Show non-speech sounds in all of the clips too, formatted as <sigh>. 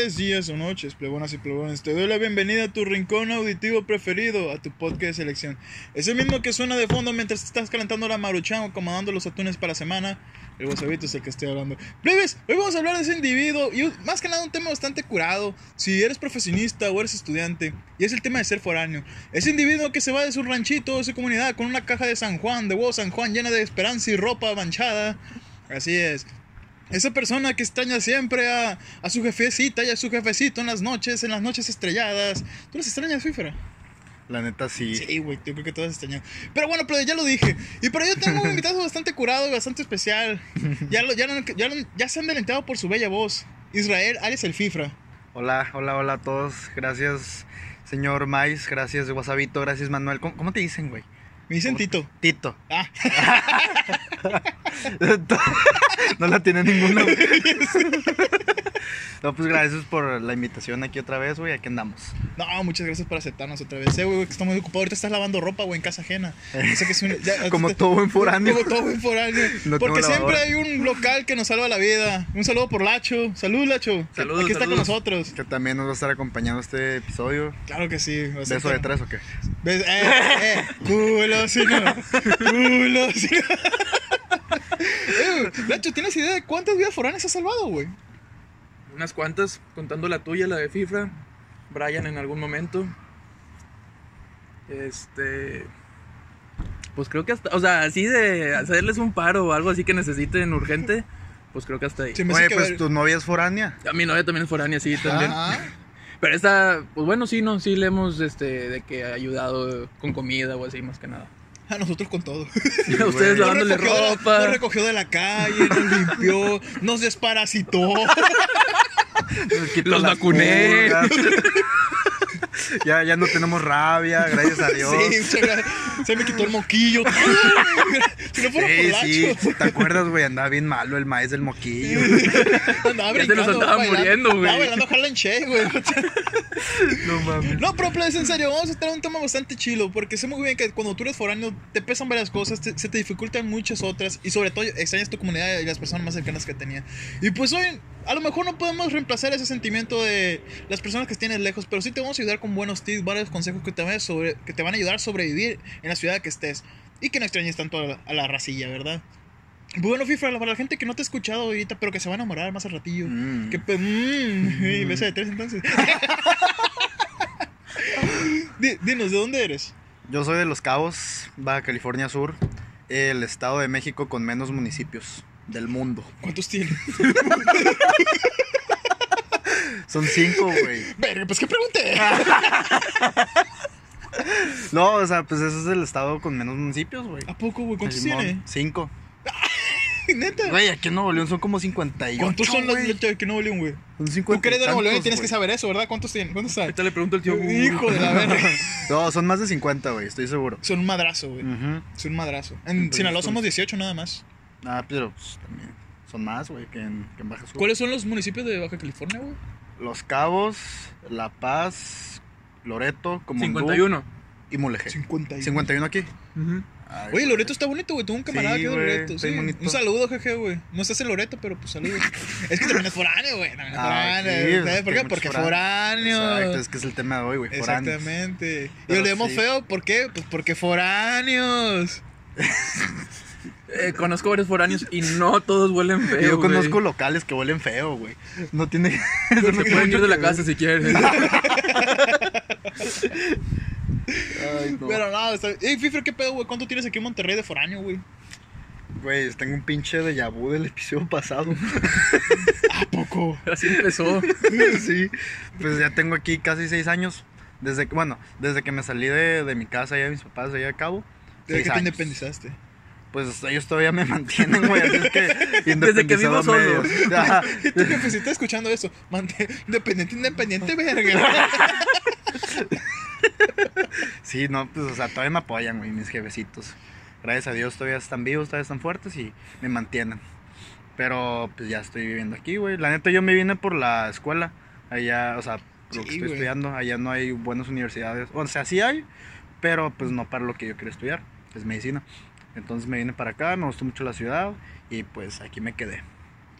Días o noches, plebonas y plebones. Te doy la bienvenida a tu rincón auditivo preferido, a tu podcast de selección. Es el mismo que suena de fondo mientras estás calentando la maruchan o acomodando los atunes para la semana. El wasabito es el que estoy hablando. Plebes, hoy vamos a hablar de ese individuo y más que nada un tema bastante curado. Si eres profesionista o eres estudiante, y es el tema de ser foráneo. Ese individuo que se va de su ranchito, de su comunidad, con una caja de San Juan, de huevo San Juan llena de esperanza y ropa manchada. Así es. Esa persona que extraña siempre a, a, su jefecita y a su jefecito en las noches, en las noches estrelladas. ¿Tú las extrañas, Fífera? La neta sí. Sí, güey, yo creo que todas extrañan. Pero bueno, pero ya lo dije. Y para ello tengo un invitado <laughs> bastante curado y bastante especial. Ya, lo, ya, ya, ya se han delantado por su bella voz. Israel Arias el Fifra. Hola, hola, hola a todos. Gracias, señor Mais. Gracias, Wasabito. Gracias, Manuel. ¿Cómo, cómo te dicen, güey? Me dicen Tito. Tito. Ah. <laughs> no la tiene ninguna. <laughs> No, pues gracias por la invitación aquí otra vez, güey. Aquí andamos. No, muchas gracias por aceptarnos otra vez. Eh, güey, que estamos ocupados. Ahorita estás lavando ropa, güey, en casa ajena. Sé que es un, ya, como todo buen foráneo. Como todo buen foráneo. <laughs> No Porque siempre hay un local que nos salva la vida. Un saludo por Lacho. Salud, Lacho. Saludos. Aquí está con nosotros. Que también nos va a estar acompañando este episodio. Claro que sí. ¿Beso de tres o qué? ¿Ves? Eh, eh. Culo, si no. Culo, si no. eh, Lacho, ¿tienes idea de cuántas vidas foráneas has salvado, güey? unas cuantas, contando la tuya, la de FIFA, Brian en algún momento. Este. Pues creo que hasta. O sea, así de hacerles un paro o algo así que necesiten urgente, pues creo que hasta ahí. Sí, Oye, pues ver... tu novia es foránea. A mi novia también es foránea, sí, también. Ajá. Pero esta, pues bueno, sí, no, sí le hemos, este, de que ha ayudado con comida o así, más que nada. A nosotros con todo. Sí, a ustedes lavándole nos. Nos recogió de la calle, nos limpió, nos desparasitó. Los vacuné. <laughs> ya, ya no tenemos rabia, gracias a Dios. Sí, se me quitó el moquillo. si no fuera sí, por sí, ¿te acuerdas, güey? Andaba bien malo el maíz del moquillo. <laughs> andaba ya se nos andaba bailando, muriendo, güey. Andaba bailando Harlem Shake, güey. <laughs> no mames. No, pero pues, en serio, vamos a tener un tema bastante chilo. Porque sé muy bien que cuando tú eres foráneo, te pesan varias cosas, te, se te dificultan muchas otras. Y sobre todo, extrañas tu comunidad y las personas más cercanas que tenía. Y pues hoy, a lo mejor no podemos reemplazar ese sentimiento de las personas que tienes lejos, pero sí te vamos a ayudar con buenos tips, varios consejos que te van a, sobre, que te van a ayudar a sobrevivir en la ciudad que estés. Y que no extrañes tanto a la, a la racilla, ¿verdad? Bueno, Fifra, para la gente que no te ha escuchado ahorita, pero que se va a enamorar más al ratillo. Mm. Que pues, <laughs> mmm, besa de tres entonces. <laughs> Dinos, ¿de dónde eres? Yo soy de Los Cabos, Baja California Sur, el estado de México con menos municipios del mundo. ¿Cuántos tienes? <laughs> Son cinco, güey. Verga, pues qué pregunté. <laughs> no, o sea, pues ese es el estado con menos municipios, güey. ¿A poco, güey? ¿Cuántos tiene? Cinco. Neta. Güey, aquí en Nuevo León son como 58. ¿Cuántos son los de que Nuevo León, güey? Son Tú 50. que eres de Nuevo León y tienes que saber eso, ¿verdad? ¿Cuántos tienen? ¿Cuántos saben? Ahorita le pregunto al tío. Hijo de la <laughs> verga. No, son más de 50, güey, estoy seguro. Son un madrazo, güey. Son un madrazo. En Sinaloa pues, somos 18 nada más. Ah, pero pues, también son más, güey, que en, que en Baja Sur. ¿Cuáles son los municipios de Baja California, güey? Los Cabos, La Paz, Loreto, Comondú 51. y Mulegé. 51. 51 aquí. Ujú. Ay, Oye, güey. Loreto está bonito, güey. Tengo un camarada Sí, que güey, Loreto. Sí. bonito. Un saludo, jeje, güey. No estás en Loreto, pero pues saludos. <laughs> es que también es foráneo, güey. También es Ah, foráneo. sí, ¿Sabes es por qué? Porque foráneos. foráneo. Exacto, es que es el tema de hoy, güey. foráneos. Exactamente. Y Pero lo leemos sí. feo, ¿por qué? Pues porque foráneos. <laughs> Eh, conozco varios foráneos y no todos huelen <laughs> feo. Yo conozco locales que huelen feo, güey. No tiene. <laughs> Se pueden ir de la casa si quieren. <laughs> Ay, no. Pero no, está... Ey, Fifre, ¿qué pedo, güey? ¿Cuánto tienes aquí en Monterrey de foráneo, güey? Güey, tengo un pinche de vu del episodio pasado. ¿A poco? Así empezó. sí, pues ya tengo aquí casi seis años. Desde que, bueno, desde que me salí de, de mi casa allá de mis papás allá a cabo. ¿Desde que te años. independizaste? Pues ellos todavía me <laughs> mantienen, güey. Así es que <laughs> Desde que vivo solo. tu jefecita escuchando eso. Independiente, independiente, verga. <laughs> Sí, no, pues, o sea, todavía me apoyan, güey, mis jefecitos. Gracias a Dios todavía están vivos, todavía están fuertes y me mantienen. Pero, pues, ya estoy viviendo aquí, güey. La neta, yo me vine por la escuela. Allá, o sea, lo que estoy güey. estudiando. Allá no hay buenas universidades. O sea, sí hay, pero, pues, no para lo que yo quiero estudiar, que es medicina. Entonces me vine para acá, me gustó mucho la ciudad y, pues, aquí me quedé.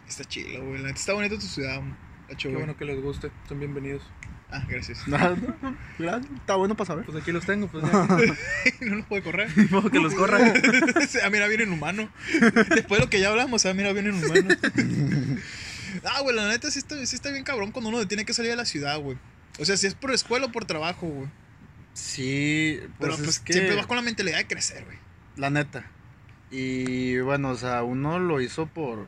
Está chido, güey. La neta Está bonita tu ciudad. Hecho, Qué güey. bueno que les guste. Son bienvenidos. Ah, gracias. <laughs> No, no, no, gracias, Está bueno para saber. Pues aquí los tengo, pues ya. <laughs> no los puede correr. Modo que los corra. <laughs> ah, mira, viene en humano. Después de lo que ya hablamos, ah, mira, viene en humano. ah, güey, la neta sí está, sí está bien cabrón cuando uno tiene que salir de la ciudad, güey. O sea, si es por escuela o por trabajo, güey. Sí, Pero pues, pues es que... siempre vas con la mentalidad de crecer, güey. La neta. Y bueno, o sea, uno lo hizo por.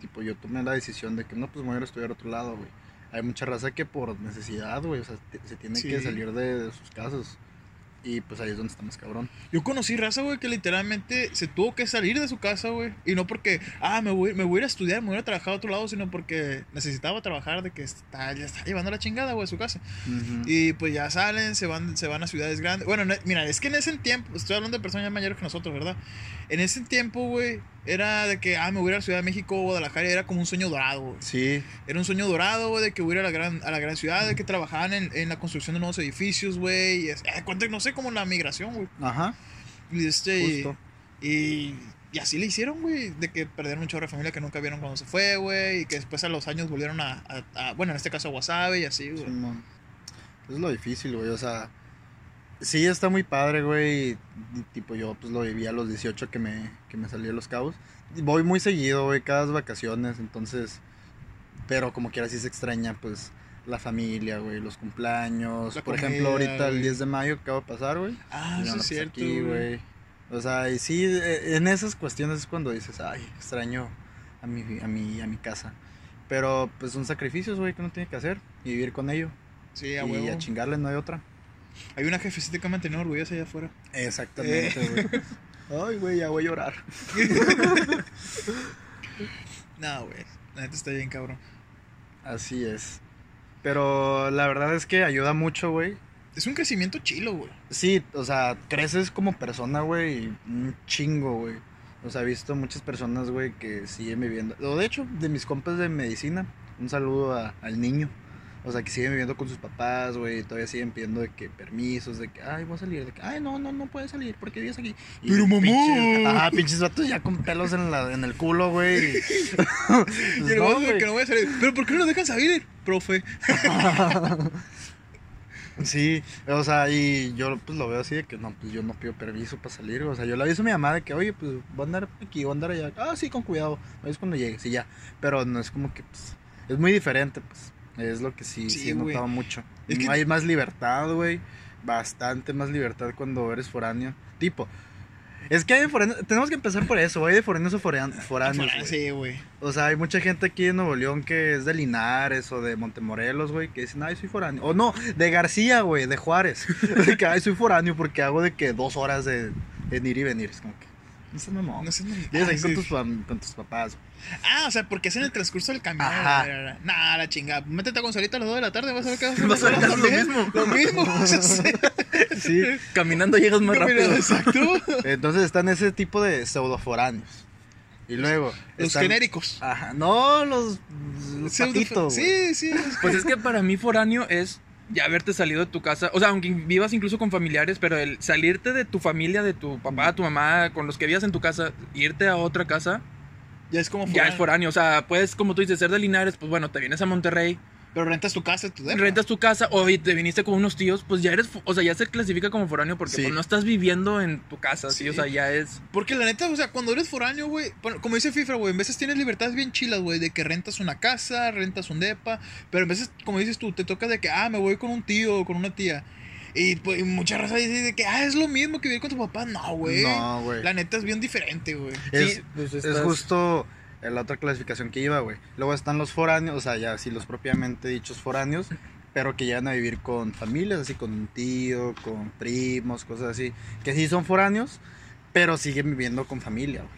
Tipo, yo tomé la decisión de que no, pues me voy a ir a estudiar a otro lado, güey. Hay mucha raza que por necesidad, güey, o sea, se tiene Sí. que salir de, de sus casas. Y pues ahí es donde está más cabrón. Yo conocí raza, güey, que literalmente se tuvo que salir de su casa, güey. Y no porque, ah, me voy, me voy a ir a estudiar, me voy a ir a trabajar a otro lado, sino porque necesitaba trabajar, de que está, ya está llevando la chingada, güey, a su casa. Y pues ya salen, se van, se van a ciudades grandes. Bueno, no- mira, es que en ese tiempo, estoy hablando de personas ya mayores que nosotros, ¿verdad? En ese tiempo, güey, era de que, ah, me voy a ir a la Ciudad de México o Guadalajara, era como un sueño dorado, güey. Sí, Era un sueño dorado, güey, de que voy a ir a la gran, a la gran ciudad, de que trabajaban en, en la construcción de nuevos edificios, güey. Y es, eh, no sé, como la migración, güey. ajá, Y este. y- justo. Y, y así le hicieron, güey. De que perdieron un chorro de familia que nunca vieron cuando se fue, güey. Y que después a los años volvieron a. a- a- bueno, en este caso a Wasabi y así, güey. Simón. Es lo difícil, güey, o sea. Sí, está muy padre, güey. Tipo, yo pues lo viví a los 18 que me, que me salí de los cabos. Voy muy seguido, güey, cada vacaciones, entonces. Pero como quiera, sí se extraña, pues, la familia, güey, los cumpleaños. La Por ejemplo, ahorita el güey. 10 de mayo que acaba de pasar, güey. Ah, van a es pasar cierto, aquí, güey. O sea, y sí, eh, en esas cuestiones es cuando dices, ay, extraño a mi, a mi, a mi casa. Pero pues son sacrificios, güey, que uno tiene que hacer y vivir con ello. Sí, a y huevo. a chingarle no hay otra. Hay una jefecita que me ha mantenido orgullosa allá afuera. Exactamente, Eh. güey. <laughs> Ay, güey, ya voy a llorar. <laughs> No, güey. La neta está bien, cabrón. Así es. Pero la verdad es que ayuda mucho, güey. Es un crecimiento chilo, güey. Sí, o sea, creces como persona, güey, un chingo, güey. O sea, he visto muchas personas, güey, que siguen viviendo. O de hecho, de mis compas de medicina, un saludo a- al niño. O sea, que siguen viviendo con sus papás, güey, todavía siguen pidiendo de que permisos, de que, ay, voy a salir, de que, ay, no, no, no puedes salir, porque vives aquí. Y Pero, mamá. pinches- ajá, pinches vatos ya con pelos en, la, en el culo, güey. <laughs> y- el No, de que no voy a salir. ¿Pero por qué no nos dejan salir, profe? <laughs> Sí, o sea, y yo pues lo veo así de que no, pues yo no pido permiso para salir, o sea, yo le aviso a mi mamá de que, oye, pues voy a andar aquí, voy a andar allá, ah, sí, con cuidado, es cuando llegues y ya, pero no es como que, pues, es muy diferente, pues, es lo que sí, Sí, sí, notado mucho. Es que- Hay más libertad, güey, bastante más libertad cuando eres foráneo, tipo, es que hay de foráneos, tenemos que empezar por eso, hay de foráneos o forean- foráneos. Sí, güey. O sea, hay mucha gente aquí en Nuevo León que es de Linares o de Montemorelos, güey, que dicen, ay, soy foráneo. O no, de García, güey, de Juárez. <laughs> De que, ay, soy foráneo porque hago de que dos horas de, en ir y venir. Es como que, no sé, mamón. No sé, no- Vienes Ah, aquí con, sí. tus, con tus papás. Ah, o sea, porque es en el transcurso del camino. Ajá. Nah, la chingada. Métete a Gonzalito a las 2 de la tarde, vas a ver que vas a Vas a ver que haces lo mismo. Lo mismo. <laughs> sí. Sí. Caminando llegas más rápido. Exacto. Entonces están ese tipo de pseudoforáneos. Y luego. Los están- genéricos. Ajá, no, los, los patitos, Sí, sí. Pues es que para mí foráneo es ya haberte salido de tu casa, o sea, aunque vivas incluso con familiares, pero el salirte de tu familia, de tu papá, tu mamá, con los que vivías en tu casa, irte a otra casa, Ya es como ya foráneo. es foráneo. O sea, puedes, como tú dices, ser de Linares, pues bueno, te vienes a Monterrey, Pero rentas tu casa, tu depa. rentas tu casa, o te viniste con unos tíos, pues ya eres, o sea, ya se clasifica como foráneo porque Sí. pues, no estás viviendo en tu casa, ¿sí? Sí. O sea, ya es... Porque la neta, o sea, cuando eres foráneo, güey, como dice Fifra, güey, en veces tienes libertades bien chilas, güey, de que rentas una casa, rentas un depa, pero en veces, como dices tú, te toca de que, ah, me voy con un tío o con una tía. Y pues y mucha raza dice de que, ah, es lo mismo que vivir con tu papá. No, güey. No, güey. La neta es bien diferente, güey. Es, Sí, pues, es estás- justo la otra clasificación que iba, güey. Luego están los foráneos, o sea, ya sí, los propiamente dichos foráneos, pero que llegan a vivir con familias, así con un tío, con primos, cosas así. Que sí son foráneos, pero siguen viviendo con familia, güey.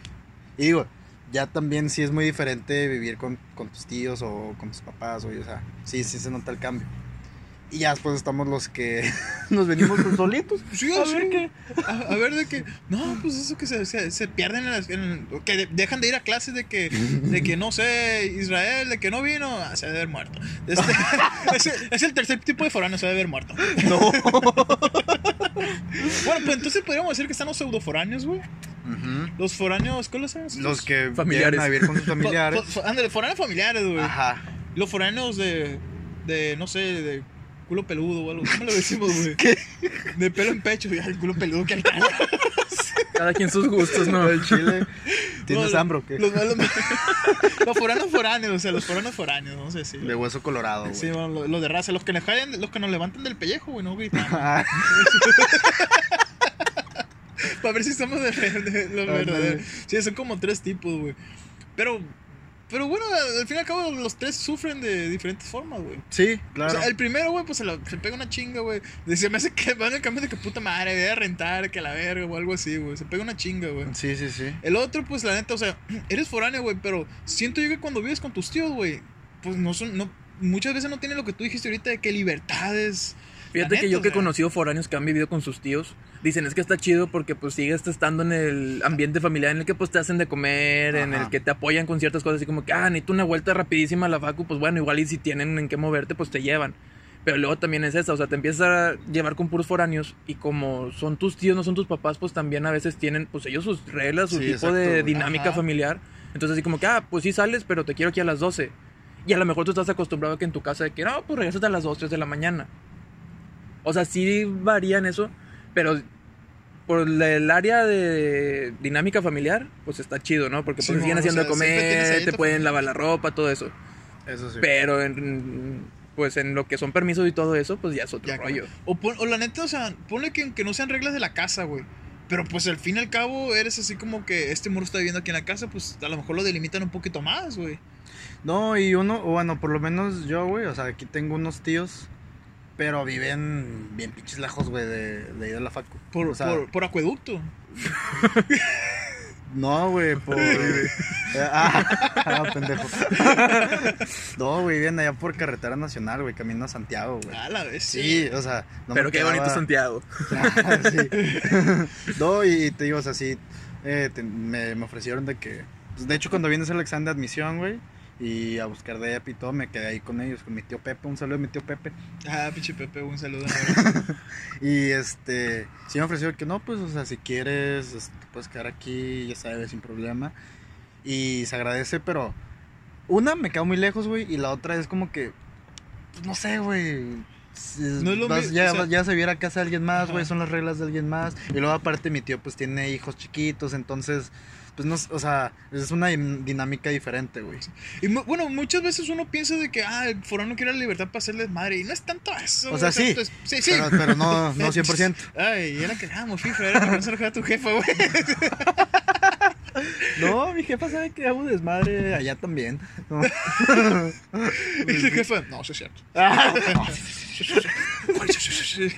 Y digo, ya también sí es muy diferente vivir con, con tus tíos o con tus papás, güey. O sea, sí, sí se nota el cambio. Y ya después estamos los que <laughs> nos venimos solitos. <laughs> Sí, A sí. ver qué. A, a ver de que, no, pues eso que se, se, se pierden en las, en- que de- dejan de ir a clases de que, de que no sé, Israel, de que no vino, ah, se debe haber muerto. Este, <laughs> es, el- es el tercer tipo de foráneo, se debe haber muerto. No. Bueno, pues entonces podríamos decir que están los pseudoforáneos, güey. Los foráneos, ¿cuáles son? Los que Familiares. a vivir con sus familiares. Ándale, foráneos familiares, güey. Ajá. Los foráneos de, de, no sé, de culo peludo o algo. ¿Cómo le decimos, <laughs> güey? De pelo en pecho. Ya, el culo peludo que alcanza. <laughs> Cada quien sus gustos, ¿no? El chile. ¿Tienes No, hambre o qué? Los, <laughs> los, los foráneos foráneos, o sea, los foráneos foráneos, no sé si. De hueso colorado, güey. Sí, bueno, los, los de raza, los que nos jalan- los que nos levantan del pellejo, güey, no gritan. Ah, Para ver si estamos de, de los Ándale. verdaderos. Sí, son como tres tipos, güey. Pero, pero bueno, al fin y al cabo, los tres sufren de diferentes formas, güey. sí, claro. O sea, el primero, güey, pues se, lo- se pega una chinga, güey. Se me hace que van el cambio de que puta madre, voy a rentar, que la verga, o algo así, güey. Se pega una chinga, güey. Sí, sí, sí. El otro, pues la neta, o sea, <clears throat> eres foráneo, güey, pero siento yo que cuando vives con tus tíos, güey, pues no son, no, muchas veces no tienen lo que tú dijiste ahorita de que libertades. Fíjate que yo que he conocido foráneos que han vivido con sus tíos, dicen es que está chido porque pues sigues estando en el ambiente familiar en el que pues te hacen de comer, en el que te apoyan con ciertas cosas, así como que, ah, necesito una vuelta rapidísima a la facu, pues bueno, igual y si tienen en qué moverte, pues te llevan. Pero luego también es esa, o sea, te empiezas a llevar con puros foráneos y como son tus tíos, no son tus papás, pues también a veces tienen, pues ellos sus reglas, su Sí, tipo exacto, de dinámica Ajá. familiar. Entonces así como que, ah, pues sí sales, pero te quiero aquí a las 12. Y a lo mejor tú estás acostumbrado a que en tu casa de que, no, pues regresate a las 2, 3 de la mañana. O sea, sí varía en eso, pero por el área de dinámica familiar, pues está chido, ¿no? Porque pues Sí, siguen no, haciendo o de sea, comer, te tu pueden lavar la ropa, todo eso. Eso sí. Pero en, pues en lo que son permisos y todo eso, pues ya es otro Ya, rollo. O, pon- o la neta, o sea, ponle que, que no sean reglas de la casa, güey. Pero pues al fin y al cabo eres así como que este muro está viviendo aquí en la casa, pues a lo mejor lo delimitan un poquito más, güey. No, y uno, bueno, por lo menos yo, güey, o sea, aquí tengo unos tíos, pero viven bien pinches lejos, güey, de, de de la facu. Por, O sea, por, por acueducto. <laughs> No, güey, por... ah, <laughs> ah, pendejo. no, güey, viven allá por carretera nacional, güey, camino a Santiago, güey. A la vez. Sí, o sea, no Pero me qué bonito Santiago. Ah, <laughs> sí. no, y te digo, o sea, sí, eh, te- me, me ofrecieron de que... pues, de hecho, cuando vienes al examen de admisión, güey, y a buscar de EPI y todo, me quedé ahí con ellos, con mi tío Pepe, un saludo a mi tío Pepe. Ah, pinche Pepe, un saludo. <laughs> Y este, sí me ofreció que no, pues, o sea, si quieres, este, puedes quedar aquí, ya sabes, sin problema. Y se agradece, pero una me quedo muy lejos, güey, y la otra es como que, pues, no sé, güey. No es lo vas- ya, o sea- ya se viera casa de alguien más, güey, son las reglas de alguien más. Y luego aparte mi tío pues tiene hijos chiquitos, entonces, pues no, o sea, es una din- dinámica diferente, güey. Y bueno, muchas veces uno piensa de que, ah, el forano quiere la libertad para hacerles madre. Y no es tanto eso. O sea, sí. es- sí, sí. Pero, pero no, <laughs> no 100%. Ay, era que éramos FIFA, era que no se a tu jefa, güey. <laughs> No, mi jefa sabe que hago desmadre allá también. No. <laughs> Y tu jefa, no, eso es cierto.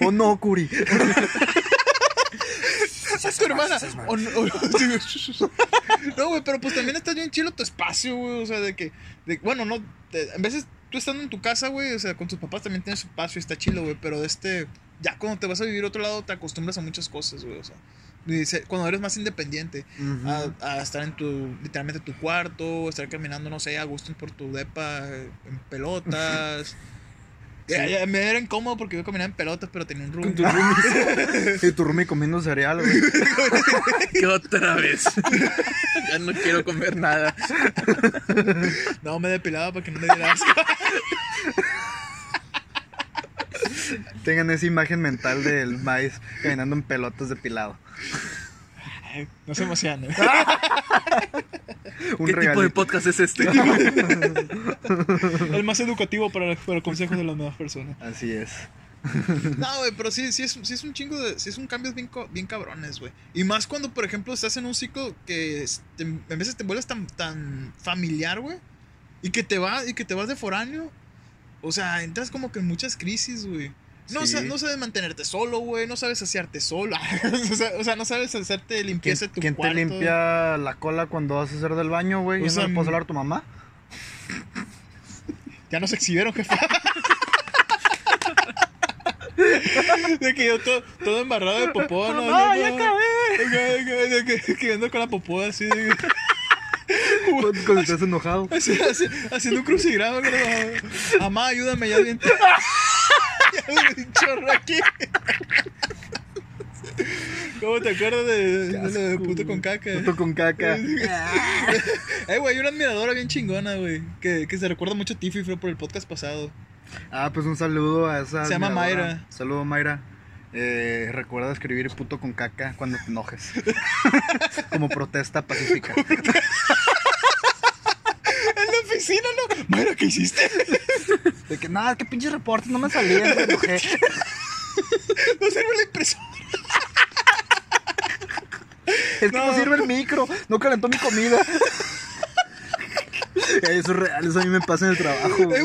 O no, Curi. Es tu hermana. O no, o- <laughs> No, güey, pero pues también está bien chido tu espacio, güey. O sea, de que, de- bueno, no, te- a veces tú estando en tu casa, güey, o sea, con tus papás también tienes espacio y está chido, güey. Pero de este, ya cuando te vas a vivir a otro lado, te acostumbras a muchas cosas, güey. O sea, cuando eres más independiente, a, a estar en tu, literalmente tu cuarto, estar caminando, no sé, a gusto por tu depa, en pelotas. <laughs> Ya, ya, me era incómodo porque yo caminaba en pelotas, pero tenía un room. <laughs> Y tu roomie comiendo cereal, güey. <laughs> ¿Qué otra vez? <laughs> ya no quiero comer nada. No, me depilaba para que no me diera asco. Tengan esa imagen mental del maíz caminando en pelotas depilado. Ay, <laughs> No se emocionen. <laughs> <laughs> Un ¿Qué tipo de podcast es este? El más educativo para, para consejos de las nuevas personas. Así es. No, güey, pero sí, sí, es, sí es un chingo de. Sí es un cambio bien, bien cabrones, güey. Y más cuando, por ejemplo, estás en un ciclo que te- en veces te vuelves tan, tan familiar, güey. Y que te vas, y que te vas de foráneo. O sea, entras como que en muchas crisis, güey. No, Sí. sa- no sabes mantenerte solo, güey. No sabes asearte solo. <laughs> o, sea, o sea, no sabes hacerte ¿Quién, limpieza de tu quién te limpia la cola cuando vas a hacer del baño, güey? ¿Ya sea, no le puedes hablar a tu mamá? <laughs> Ya nos exhibieron, jefe. <laughs> De que yo todo, todo embarrado de popó, no, No, ya acabé. De que, que ando con la popó así, de Cuando, estás enojado. así, así, haciendo un crucigrama. Mamá, ayúdame, ya bien. Un chorro aquí. ¿Cómo te acuerdas de, de lo de puto con caca? Puto con caca. Eh, güey, una admiradora bien chingona, güey. Que, que se recuerda mucho a Tiffy fue por el podcast pasado. Ah, pues un saludo a esa. Se llama. Mayra. Saludo, Mayra. Eh, recuerda escribir puto con caca cuando te enojes. <laughs> Como protesta pacífica. Oficina, ¿no? Mayra, ¿qué hiciste? <laughs> De que, nada, que pinches reportes no me salían, me enojé. <laughs> No sirve la impresora. Es que no. No. sirve el micro, no calentó mi comida. Eso <laughs> es real, eso a mí me pasa en el trabajo. Güey.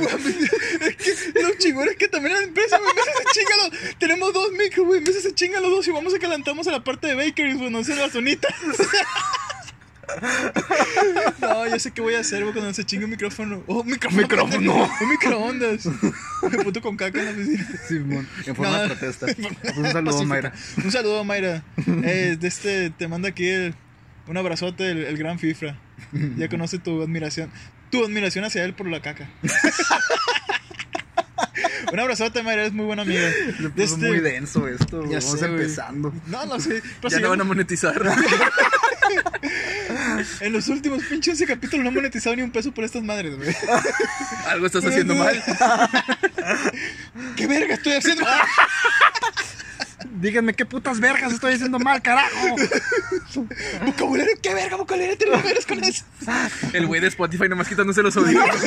es que los chingones que también en la empresa, güey, veces se chingan los... Tenemos dos micros, güey, veces se chingan los dos y vamos a calentamos a la parte de bakeries, güey, no sé, la zonita. <laughs> No, yo sé qué voy a hacer, güey, cuando se chingue un micrófono. Oh, micrófono. Micrófono. Un microondas. Me puto con caca en la oficina. Simón, en forma de protesta. <laughs> Pues un saludo, Pacífica. Mayra. Un saludo, Mayra. <laughs> Eh, de este, te manda aquí el- un abrazote, el, el gran Fifra. Ya conoce tu admiración. Tu admiración hacia él por la caca. un abrazote, Mayra, es muy buena amiga. Se puso este- muy denso esto. Ya Vamos sé, empezando. No, no sé. Pero Ya si no van a monetizar. <laughs> En los últimos pinches capítulos no he monetizado ni un peso por estas madres, güey. <laughs> Algo estás haciendo mal. <laughs> ¿Qué verga estoy haciendo? Díganme qué putas vergas estoy haciendo mal, carajo. vocabulario, ¿qué verga vocabulario te refieres con eso? El güey de Spotify nomás quitándose los audífonos.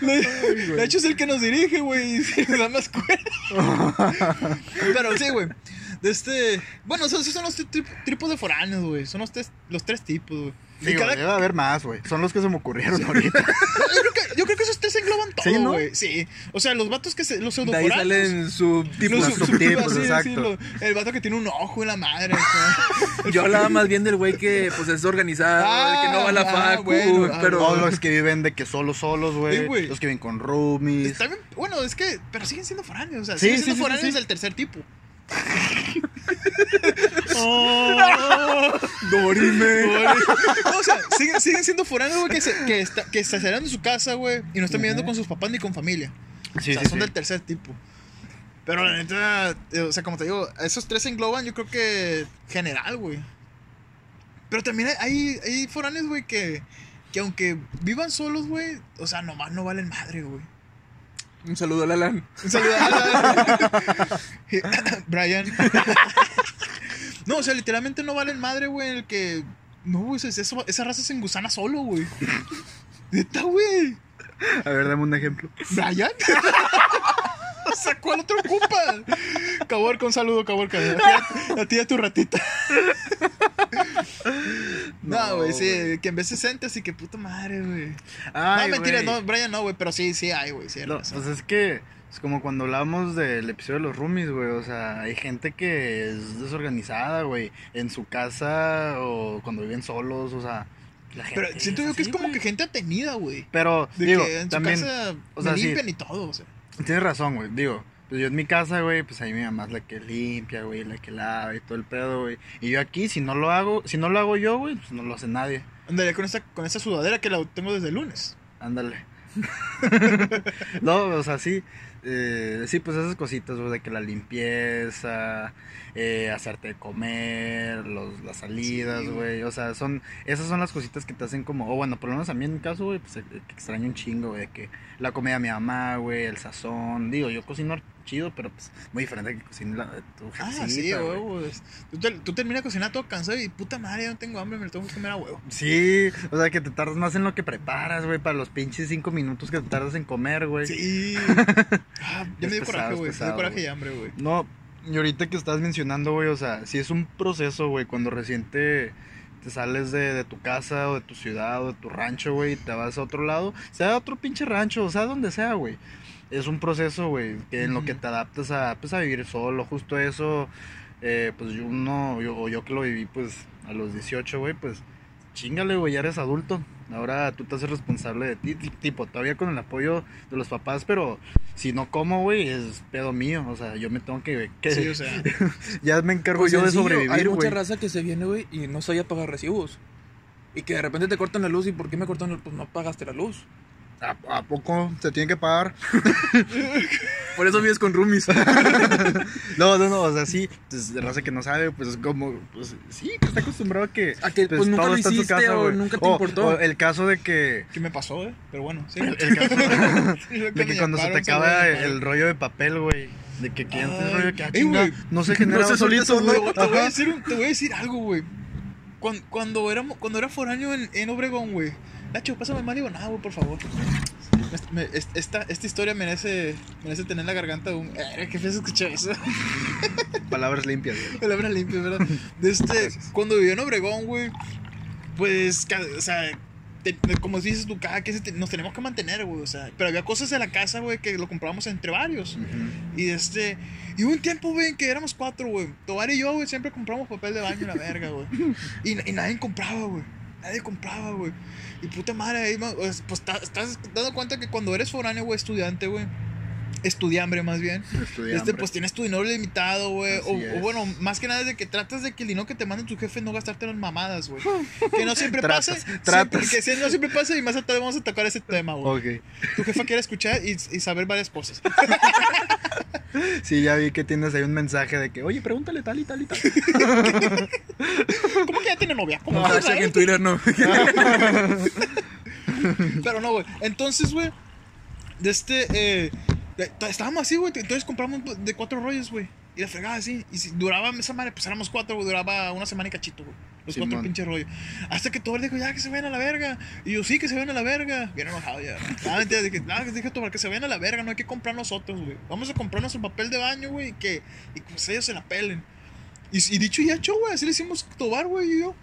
De hecho es el que nos dirige, güey. Y le da más cuerda. Pero sí, güey. De este. Bueno, esos, son los tri- tipos de foráneos, güey. Son los tres, los tres tipos, güey. Digo, cada- debe haber más, güey. Son los que se me ocurrieron ahorita. <laughs> Yo, creo que, yo creo que esos tres engloban ¿Sí, todo, güey. Sí, O sea, los vatos que se. Los De ahí salen subtipos. Sub- subtipos, exacto. El vato que tiene un ojo en la madre. o sea. <laughs> Yo hablaba más bien del güey que pues es organizado, el que no va a la Ah, facu, bueno, ah, pero Todos los que viven de que solos, solos, güey. los que viven con roomies. Está bien. Bueno, es que. Pero siguen siendo foráneos. O sea, Sí, siguen siendo sí, sí, foráneos sí. del tercer tipo. <laughs> Dorime. o sea, siguen, siguen siendo foráneos, güey, que se, que, está, que se salieron de su casa, güey, y no están viviendo con sus papás ni con familia. Sí, o sea, sí, son sí. del tercer tipo. Pero la neta, eh, o sea, como te digo, esos tres engloban, yo creo que general, güey. Pero también hay, hay, hay foráneos, güey, que, que aunque vivan solos, güey, o sea, nomás no valen madre, güey. Un saludo a Lalan. Un saludo a <laughs> Brian. <laughs> no, o sea, literalmente no valen madre, güey, el que... No, güey, eso- esa raza se engusana solo, güey. <laughs> Neta, güey. A ver, dame un ejemplo. ¿Brian? <laughs> o sea, ¿cuál otro ocupa? Caborca, un saludo, Caborca. <laughs> A ti, y a tu ratita. <laughs> no, No, güey, sí, que en vez se siente así que puta madre, güey. No, mentira, no, Brian no, güey, pero sí, sí hay, güey, sí No, pues es que es como cuando hablábamos del episodio de los roomies, güey. O sea, hay gente que es desorganizada, güey. En su casa o cuando viven solos, o sea. La gente Pero siento yo que es como que gente atenida, güey. Pero, De digo, que en su también. casa o sea, me sí. limpian y todo, o sea. Tienes razón, güey. Digo, pues yo en mi casa, güey, pues ahí mi mamá es la que limpia, güey, la que lava y todo el pedo, güey. Y yo aquí, si no lo hago, si no lo hago yo, güey, pues no lo hace nadie. Andaría con esta, con esta sudadera que la tengo desde el lunes. Ándale. <laughs> no, o sea, sí. Eh, sí, pues esas cositas, güey, de que la limpieza, eh, hacerte de comer, los, las salidas, Sí, güey. O sea, son, esas son las cositas que te hacen como, o bueno, por lo menos a mí en mi caso, güey, pues eh, extraño un chingo, güey, de que la comida de mi mamá, güey, el sazón. Digo, yo cocino chido, pero pues muy diferente que cocine la, tu Ah, jefecita, sí, a güey. huevo. es- Tú, te- tú terminas de cocinar todo cansado y puta madre, ya no tengo hambre, me lo tengo que comer a huevo. Sí, o sea, que te tardas más en lo que preparas, güey, para los pinches cinco minutos que te tardas en comer, güey. Sí. <laughs> Ah, ya me dio coraje, güey. Me dio coraje y hambre, güey. No, y ahorita que estás mencionando, güey, o sea, si es un proceso, güey, cuando recién te, te sales de, de tu casa o de tu ciudad o de tu rancho, güey, y te vas a otro lado, sea a otro pinche rancho, o sea, donde sea, güey. Es un proceso, güey, que en lo que te adaptas a, pues, a vivir solo, justo eso, eh, pues yo no, yo, o yo que lo viví, pues, a los 18, güey, pues, chingale, güey, ya eres adulto. Ahora tú te haces responsable de ti, ti- tipo, todavía con el apoyo de los papás, pero si no como, güey, es pedo mío. O sea, yo me tengo que. que- Sí, o <laughs> sea. ya me encargo Pues yo de sobrevivir, Hay güey. mucha raza que se viene, güey, y no sabe pagar recibos. Y que de repente te cortan la luz. ¿Y por qué me cortan la luz? Pues no pagaste la luz. ¿A, a poco se tiene que pagar? <laughs> Por eso vives con roomies. <laughs> No, no, no, o sea, sí, pues, de raza que no sabe, pues es como, pues sí, que está acostumbrado a que. A que, pues, nunca todo lo está en su hiciste o güey. nunca te O- importó. o el caso de que. ¿Qué me pasó, eh? Pero bueno, sí. El, el caso <laughs> de de que cuando se te acaba el rollo de papel, güey. De que Ay, rollo que ah, ey, chinga, güey. no se genera No se solito, güey. Te voy, a Ajá. decir, un- te voy a decir algo, güey. Cuando, cuando, éramos, cuando era foráneo en, en Obregón, güey. Nacho, pásame el digo, nada, güey, por favor. Me- me- esta, esta historia merece, merece tener la garganta de un. Eh, qué feo se escuchó eso. <laughs> Palabras limpias, güey. Palabra limpia, ¿verdad? De este, cuando vivía en Obregón, güey, pues, o sea, te- como dices tú, cada que nos tenemos que mantener, güey, o sea, pero había cosas en la casa, güey, que lo comprábamos entre varios. Y de este, y hubo un tiempo, güey, en que éramos cuatro, güey. Tobar y yo, güey, siempre compramos papel de baño en la verga, güey. Y, y nadie compraba, güey. Nadie compraba, güey. Y puta madre, pues, estás dando cuenta que cuando eres foráneo, güey, estudiante, güey. Estudiambre, más bien. Estudié Este, pues tienes tu dinero limitado, güey. O, bueno, más que nada es de que tratas de que el dinero que te manden tus jefes no gastártelo en mamadas, güey. Que no siempre <laughs> Tratas, pase. tratas. siempre- que no siempre pase y más tarde vamos a tocar ese tema, güey. Ok. Tu jefa quiere escuchar y, y saber varias cosas. <laughs> Sí, ya vi que tienes ahí un mensaje de que, oye, pregúntale tal y tal y tal. <laughs> ¿Cómo que ya tiene novia? ¿Cómo No, que hashtag en Twitter no. Pero no, güey. Entonces, güey. De este. Eh, estábamos así, güey. Entonces compramos de cuatro rollos, güey. Y la fregada así. Y si duraba esa madre, pues éramos cuatro, güey. Duraba una semana y cachito, güey. Los cuatro Simón. pinches rollos. Hasta que todo el dijo, ya que se vayan a la verga. Y yo, sí, que se vayan a la verga. Bien enojado ya. Ah, mentira, dije, ah, dije, tomar que se vayan a la verga. No hay que comprar nosotros, güey. Vamos a comprar nuestro papel de baño, güey. Y que y pues ellos se la pelen. Y, y dicho y hecho, güey. Así le hicimos Tobar, güey. Y yo.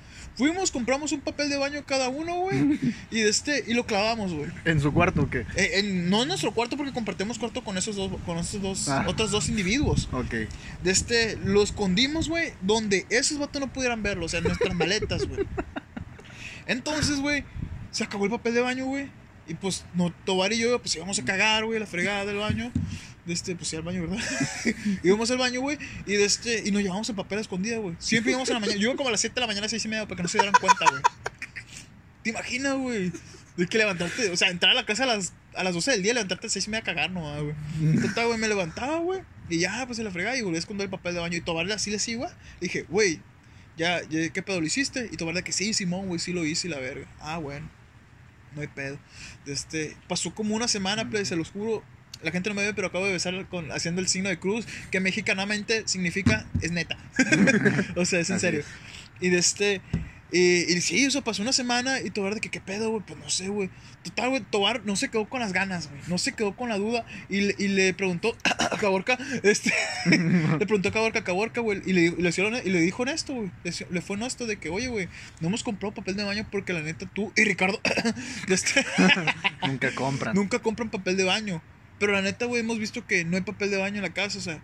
Fuimos, compramos un papel de baño cada uno, güey. y de este, y lo clavamos, güey. ¿En su cuarto o qué? Eh, en- no en nuestro cuarto porque compartimos cuarto con esos dos, con esos dos, Ah. otros dos individuos. Ok. De este, lo escondimos, güey, donde esos vatos no pudieran verlo, o sea, en nuestras maletas, güey. Entonces, güey, se acabó el papel de baño, güey. Y pues, no, Tobar y yo, pues íbamos a cagar, güey, la fregada del baño. De este, pues sí, al baño, ¿verdad? <laughs> íbamos al baño, güey, y de este, y nos llevamos el papel a escondida, güey. Siempre íbamos a la mañana. Yo iba como a las 7 de la mañana, 6 y media, para que no se dieran cuenta, güey. ¿Te imaginas, güey? De que levantarte, o sea, entrar a la casa a las, a las 12 del día, levantarte a las 6 y media a cagar, no, güey. Total, güey, me levantaba, güey. Y ya, pues se la fregaba y volví a esconder el papel de baño. Y tomarle así le así, güey. Dije, güey, ya, ya, ¿qué pedo lo hiciste? Y tomarle que sí, Simón, güey, sí lo hice y la verga. Ah, bueno. No hay pedo. Este, pasó como una semana, play, se los juro. La gente no me ve, pero acabo de besar con, haciendo el signo de cruz, que mexicanamente significa es neta. <laughs> o sea, es en Así serio. es. Y de este. Y, y sí, eso pasó una semana y Tobar de que qué pedo, güey, pues no sé, güey. Total, güey, Tobar no se quedó con las ganas, güey. No se quedó con la duda y le, y le preguntó <clears throat> a Caborca, este, <laughs> le preguntó a Caborca, Caborca, güey, y le, y le, hicieron- y le dijo honesto, güey. Le, le fue honesto de que, oye, güey, no hemos comprado papel de baño porque la neta tú y Ricardo <clears throat> este, <laughs> Nunca compran. nunca compran papel de baño. Pero la neta, güey, hemos visto que no hay papel de baño en la casa, o sea,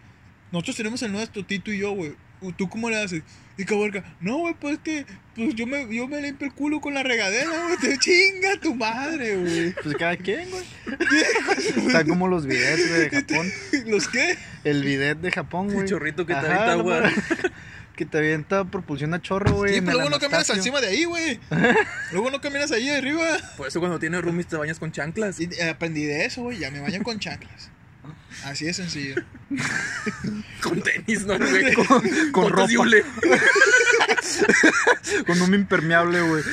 nosotros tenemos el nuestro, Tito y yo, güey. ¿Tú cómo le haces? Y Caborca, no, güey, pues que pues yo me, yo me limpio el culo con la regadera, güey. Te <laughs> chinga tu madre, güey. Pues cada quien, güey. <laughs> Están como los bidets, güey, de Japón. ¿Los qué? El bidet de Japón, güey. chorrito que te agua. <laughs> Que te avienta propulsión a chorro, güey. Sí, pero luego no caminas encima de ahí, güey. <laughs> Luego no caminas ahí arriba. Por eso cuando tienes roomies te bañas con chanclas. Y eh, aprendí de eso, güey. Ya me baño con chanclas. Así de sencillo. <laughs> Con tenis, ¿no, güey? <laughs> Con, con de ropa. Con un impermeable, güey.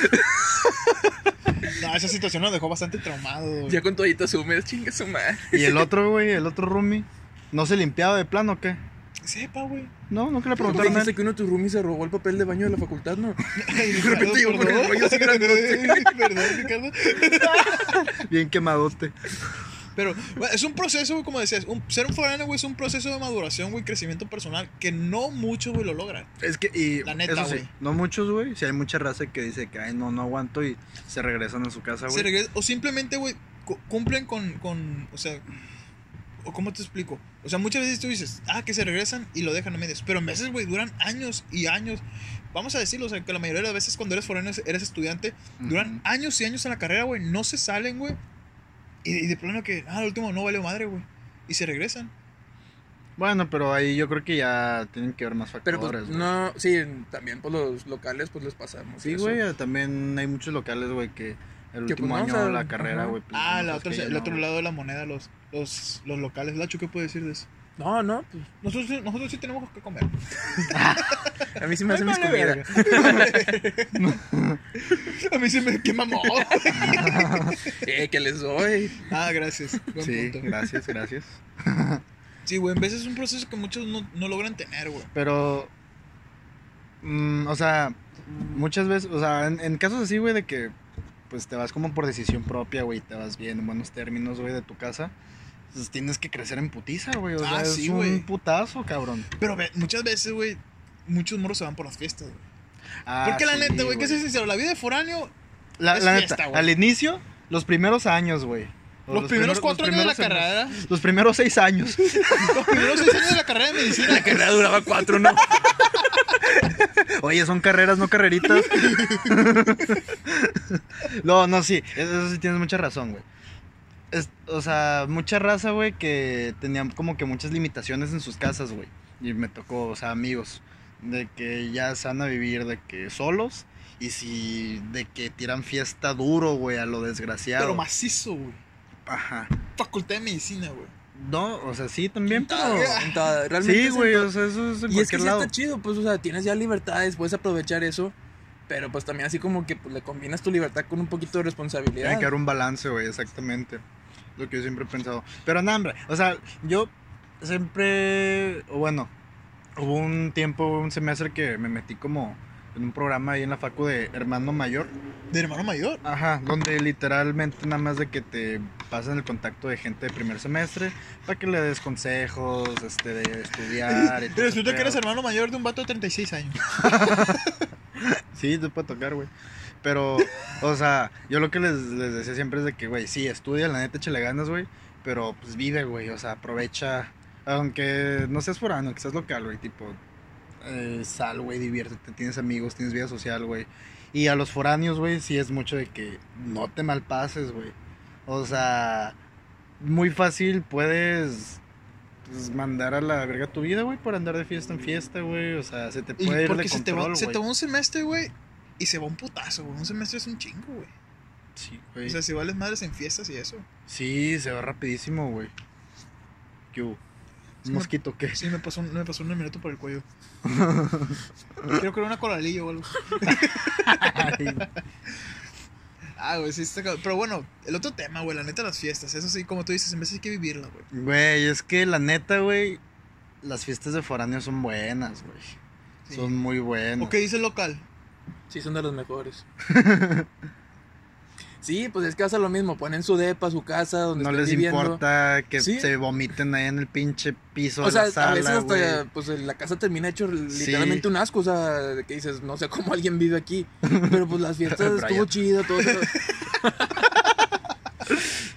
No, esa situación nos dejó bastante traumado, güey. Ya con toallitas húmedas, chinga su madre. Y el otro, güey, el otro roomie. ¿No se limpiaba de plano o qué? Sepa, güey. No, nunca le ¿Por qué preguntaron a dijiste él. Pues que uno de tus roomies se robó el papel de baño de la facultad, no? <laughs> Ay, de repente llegó con el rollo así <laughs> grandote. Perdón, Ricardo. <laughs> Bien quemadote. Pero bueno, es un proceso, güey, como decías. Un, ser un foráneo, güey, es un proceso de maduración, güey, crecimiento personal que no muchos, güey, lo logran. Es que, y La neta, eso sí, güey. no muchos, güey. Si hay mucha raza que dice que, ay, no, no aguanto y se regresan a su casa, Se güey. regresa- o simplemente, güey, cu- cumplen con, con, o sea, o cómo te explico. O sea, muchas veces tú dices, ah, que se regresan y lo dejan a medias. Pero en veces, güey, duran años y años. Vamos a decirlo, o sea, que la mayoría de las veces cuando eres foráneo, eres estudiante, duran años y años en la carrera, güey, no se salen, güey. Y, y de plano que, ah, al último no valió madre, güey. Y se regresan. Bueno, pero ahí yo creo que ya tienen que ver más Pero factores, pues güey. no, sí, también pues los locales pues les pasamos. Sí, güey, también hay muchos locales, güey, que el último pues, no, año de la carrera, güey. pues, Ah, la otra, el no, otro lado de la moneda, los, los, los locales. Lacho, ¿qué puede decir de eso? No, no, pues, Nosotros, sí- nosotros sí tenemos que comer. <laughs> a mí sí me Ay, hace mis vale, comidas. <laughs> A mí se me quema <laughs> Eh, que les doy. Ah, gracias. Buen Sí, punto. gracias, gracias. Sí, güey, en veces es un proceso que muchos no, no logran tener, güey. Pero, mm, o sea, muchas veces, o sea, en, en casos así, güey, de que pues te vas como por decisión propia, güey, te vas bien en buenos términos, güey, de tu casa, pues tienes que crecer en putiza, güey. O sea, Ah, es sí, un güey. putazo, cabrón. Pero ve, muchas veces, güey, muchos morros se van por las fiestas, güey. Ah, Porque la sí, neta, güey, que ser sincero, la vida de foráneo, La, es la fiesta, neta, al inicio, los primeros años, güey. Los, primeros cuatro años de la carrera. Los primeros seis años. <laughs> los primeros seis años de la carrera de medicina, La carrera duraba cuatro, ¿no? <laughs> Oye, son carreras, no carreritas. <laughs> no, no, sí, eso sí tienes mucha razón, güey. Es- o sea, mucha raza, güey, que tenían como que muchas limitaciones en sus casas, güey. Y me tocó, o sea, amigos, de que ya se van a vivir de que solos y si de que tiran fiesta duro, güey, a lo desgraciado. pero macizo, güey. Ajá. Facultad de medicina, güey. No, o sea, sí, también, pero... En toda- realmente Sí, güey, o sea, eso es en Y es que cualquier sí lado. está chido, pues, o sea, tienes ya libertades, puedes aprovechar eso. Pero pues también así como que pues, le combinas tu libertad con un poquito de responsabilidad. Tiene que haber un balance, güey, exactamente. Lo que yo siempre he pensado. Pero no, hombre, o sea, yo siempre, o bueno, hubo un tiempo, un semestre que me metí como en un programa ahí en la facu de hermano mayor. De hermano mayor. Ajá, donde literalmente nada más de que te pasan el contacto de gente de primer semestre para que le des consejos, este, de estudiar y <laughs> todo resulta que eres hermano mayor de un vato de 36 años. <laughs> Sí, te puede tocar, güey. Pero, o sea, yo lo que les, les decía siempre es de que, güey, sí, estudia, la neta, échale ganas, güey. Pero, pues, vive, güey. O sea, aprovecha. Aunque no seas forano, que seas local, güey. Tipo, eh, sal, güey, diviértete. Tienes amigos, tienes vida social, güey. Y a los foráneos, güey, sí es mucho de que no te malpases, güey. O sea, muy fácil puedes pues, mandar a la verga tu vida, güey, por andar de fiesta en fiesta, güey. O sea, se te puede ir de se, te va, control, se te va un semestre, güey, y se va un putazo, güey. Un semestre es un chingo, güey. Sí, güey. O sea, si vales madres en fiestas y eso. Sí, se va rapidísimo, güey. ¿Qué hubo? Sí, ¿Un me- mosquito qué? Sí, me pasó, un- me pasó un minuto por el cuello. <laughs> Quiero crear una coralilla o algo. <laughs> Ah, güey, sí está cabrón. Pero bueno, el otro tema, güey, la neta, las fiestas. Eso sí, como tú dices, en vez hay que vivirla, güey. Güey, es que la neta, güey, las fiestas de foráneos son buenas, güey. Sí. Son muy buenas. ¿O qué dice el local? Sí, son de los mejores. <laughs> sí, pues es que hace lo mismo. Ponen su depa, su casa, donde No les viviendo. importa que Sí. se vomiten ahí en el pinche piso O de sea, la sala, a veces hasta pues la casa termina hecho literalmente un asco, o sea, que dices, no sé cómo alguien vive aquí, pero pues las fiestas <laughs> estuvo chido, todo se, <laughs>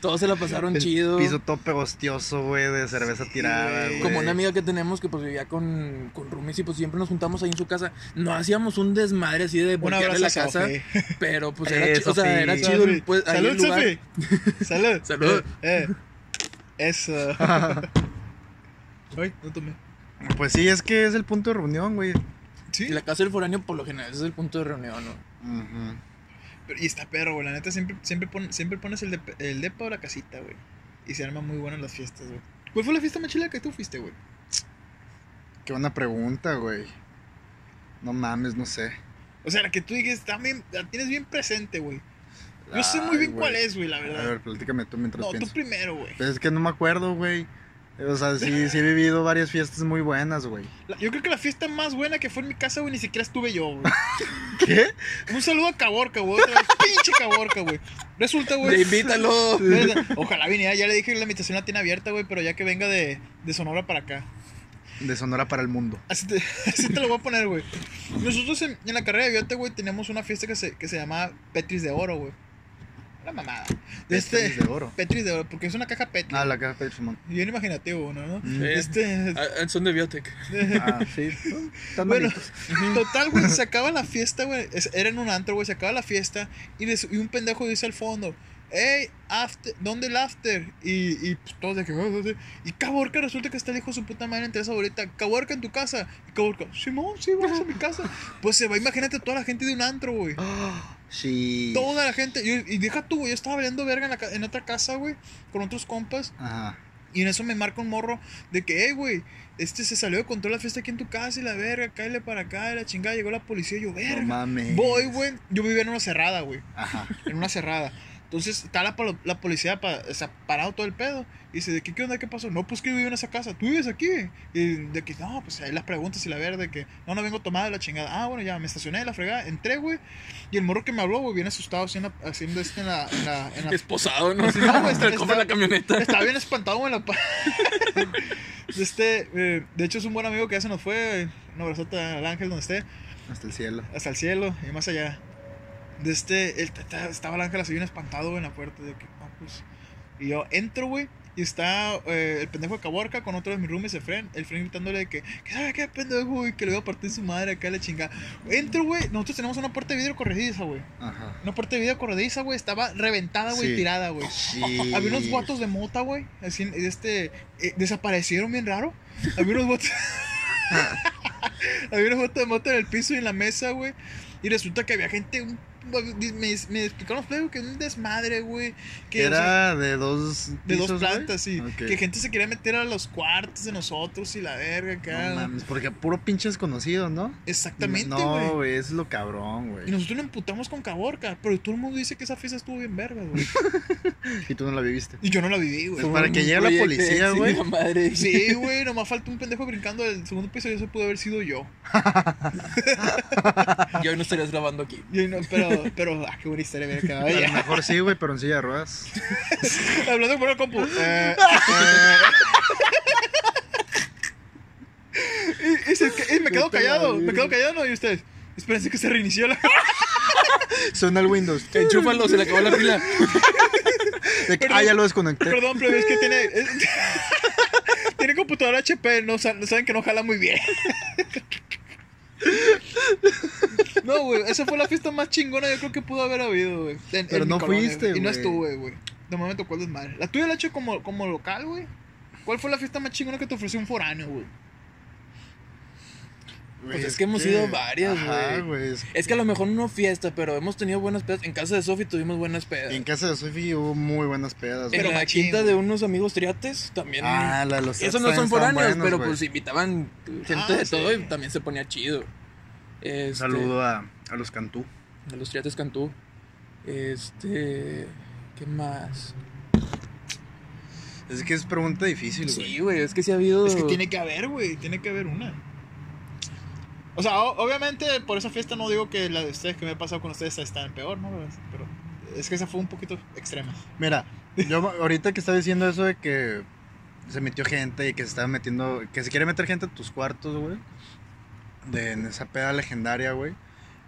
todos se la pasaron El chido. piso todo pegostioso, güey, de cerveza tirada, güey. Como una amiga que tenemos que pues vivía con, con roomies y pues siempre nos juntamos ahí en su casa. No hacíamos un desmadre así de voltearle la casa, <laughs> pero pues era, Eh, chi- o sea, era chido pues, Salud, el lugar. <laughs> Salud. Salud. Eh, eh. Eso. <laughs> Ay, no tomé. Pues sí, es que es el punto de reunión, güey. Sí. La casa del foráneo por lo general ese es el punto de reunión, ¿no? Ujú. Pero- y está perro, güey. La neta, siempre, siempre, pon- siempre pones el, de, el depa o la casita, güey. Y se arman muy buenas las fiestas, güey. ¿Cuál fue la fiesta más chila que tú fuiste, güey? Qué buena pregunta, güey. No mames, no sé. O sea, la que tú está bien- la tienes bien presente, güey. Yo sé muy bien cuál es, güey, la A verdad. ver, platícame tú mientras no, tú primero, güey. Pues es que no me acuerdo, güey. O sea, sí, sí he vivido varias fiestas muy buenas, güey. Yo creo que la fiesta más buena que fue en mi casa, güey, ni siquiera estuve yo, güey. <laughs> ¿Qué? Un saludo a Caborca, güey. otra vez. Pinche Caborca, güey. Resulta, ¡Le güey. invítalo! <laughs> Ojalá viniera, ya le dije que la invitación la tiene abierta, güey, pero ya que venga de, de Sonora para acá. De Sonora para el mundo. Así te, <laughs> así te lo voy a poner, güey. Nosotros en, en la carrera de aviate, güey, teníamos una fiesta que se, que se llama Petris de Oro, güey. Una mamada. De este, Petris de oro. Petris de Oro, porque es una caja Petri. Ah, la caja de Simón. Bien imaginativo, ¿no? ¿no? Mm. Este. Ah, Son de Biotech. <laughs> Ah, sí. Bueno, <laughs> total, güey, se acaba la fiesta, güey. Era en un antro, güey, se acaba la fiesta. Y, y un pendejo dice al fondo: hey, after, ¿dónde el after? Y, y pues, todos de que, "Oh, oh, oh". y Caborca resulta que está el hijo de su puta madre entre esa bolita, Caborca en tu casa, y Caborca, Simón, sí, vamos a mi casa. <laughs> Pues se va, imagínate toda la gente de un antro, güey. <gasps> Sí. Toda la gente, yo- y deja tú, güey, yo estaba valiendo verga en, la en otra casa, güey, con otros compas, Ajá. y en eso me marca un morro de que, hey, güey, este se salió de control la fiesta aquí en tu casa y la verga, cáele para acá, y la chingada, llegó la policía y yo, No verga. mames. Voy, güey, yo vivía en una cerrada, güey, Ajá. en una cerrada. Entonces está la, la policía pa- o sea, parado todo el pedo. Y dice, ¿de qué, qué onda? ¿Qué pasó? No, pues que yo vivo en esa casa. ¿Tú vives aquí? Y de que, no, pues ahí las preguntas y la verga de que, no, no vengo tomada de la chingada. Ah, bueno, ya me estacioné de la fregada, entré, güey. Y el morro que me habló, güey, bien asustado, haciendo, haciendo esto en la. En la, en la Esposado, ¿no? <laughs> Sí, no, güey, está- está- la camioneta. estaba bien espantado en la. pa- <laughs> este, eh, de hecho, es un buen amigo que ya se nos fue. Un abrazote al ángel donde esté Hasta el cielo. hasta el cielo y más allá. De este, el- ta- estaba el ángel así bien espantado güey, en la puerta. De que, no, pues. Y yo entro, güey, y está eh, el pendejo de Caborca con otro de mis roomies, el Fren. El Fren gritándole de que, ¿qué sabe qué pendejo, güey? Que le voy a partir su madre acá la chingada. Entro, güey, nosotros tenemos una puerta de vidrio corrediza, güey. Ajá. Una puerta de vidrio corrediza, güey, estaba reventada, güey, Sí. tirada, güey. Sí. Había unos guatos de mota, güey. Así, este, eh, desaparecieron bien raro. Había unos botes. <laughs> <laughs> había unos botes de mota en el piso y en la mesa, güey. Y resulta que había gente. un- me, me explicaron los que un desmadre, güey. Que o sea, Era de dos. de dos pisos, güey? plantas, sí. Que gente se quería meter a los cuartos de nosotros y la verga, acá. No mames, porque puro pinche desconocido, ¿no? Exactamente, No, güey. eso es lo cabrón, y güey. nosotros nos emputamos con Caborca, pero todo el mundo dice que esa fiesta estuvo bien verga, güey. <laughs> Y tú no la viviste. Y yo no la viví, güey. Pues para que llegue la policía, sí, güey. madre. Sí, güey, nomás falta un pendejo brincando del segundo piso y eso pudo haber sido yo. <laughs> Y hoy no estarías grabando aquí. Y no, pero, pero, ah, qué buena historia hubiera quedado. A lo mejor sí, güey, pero en silla de ruedas. <laughs> Hablando por el compu. Eh, eh. y, y se- y me quedo callado, me quedo callado, ¿no? Y ustedes, espérense que se reinició la. <laughs> Suena el Windows. Enchúfalo, se le acabó la pila. De que- ah, ya lo desconecté. Perdón, pero es que tiene. es- <laughs> tiene computadora HP, no, sa- no saben que no jala muy bien. No, güey, esa fue la fiesta más chingona yo creo que pudo haber habido, güey. Pero en no colonia, fuiste, Y no güey. estuve, güey. De momento, ¿cuál es madre? La tuya la he hecho como, como local, güey. ¿Cuál fue la fiesta más chingona que te ofreció un foráneo, güey? Pues es que hemos ido varias, güey. güey. es- Es que a lo mejor no fiesta, pero hemos tenido buenas pedas. En casa de Sofi tuvimos buenas pedas. En casa de Sofi hubo muy buenas pedas, En. Pero la quinta de unos amigos triates también. Ah, la de los Esos no son foráneos, buenos, pero pues invitaban gente Ah, de sí. todo y también se ponía chido. Este, Un saludo a, a los Cantú. A los triates Cantú. Este. ¿Qué más? Es que es pregunta difícil, güey. Sí, güey, es que sí ha habido. Es que tiene que haber, güey. Tiene que haber una. O sea, obviamente por esa fiesta no digo que la de ustedes que me ha pasado con ustedes está en peor, ¿no? Pero es que esa fue un poquito extrema. Mira, yo ahorita que estaba diciendo eso de que se metió gente y que se estaba metiendo, que se quiere meter gente a tus cuartos, güey, de esa peda legendaria, güey.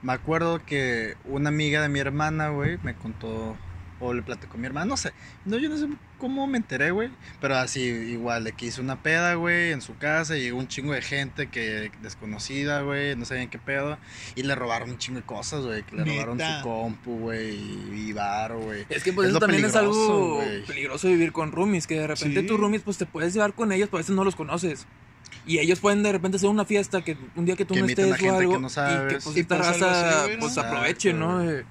Me acuerdo que una amiga de mi hermana, güey, me contó o le platicó a mi hermana, no sé, no yo no sé cómo me enteré, güey, pero así igual de que hizo una peda, güey, en su casa, y llegó un chingo de gente que desconocida, güey, no sabían qué pedo y le robaron un chingo de cosas, güey, que le robaron su compu, güey, y, varo, güey. Es que pues Es eso también es algo peligroso vivir con roomies, que de repente Sí. tus roomies pues te puedes llevar con ellos, pero a veces no los conoces. Y ellos pueden de repente hacer una fiesta que un día que tú Que no estés o que no y que pues Y esta algo raza así, pues aproveche, Exacto, ¿no? Eh,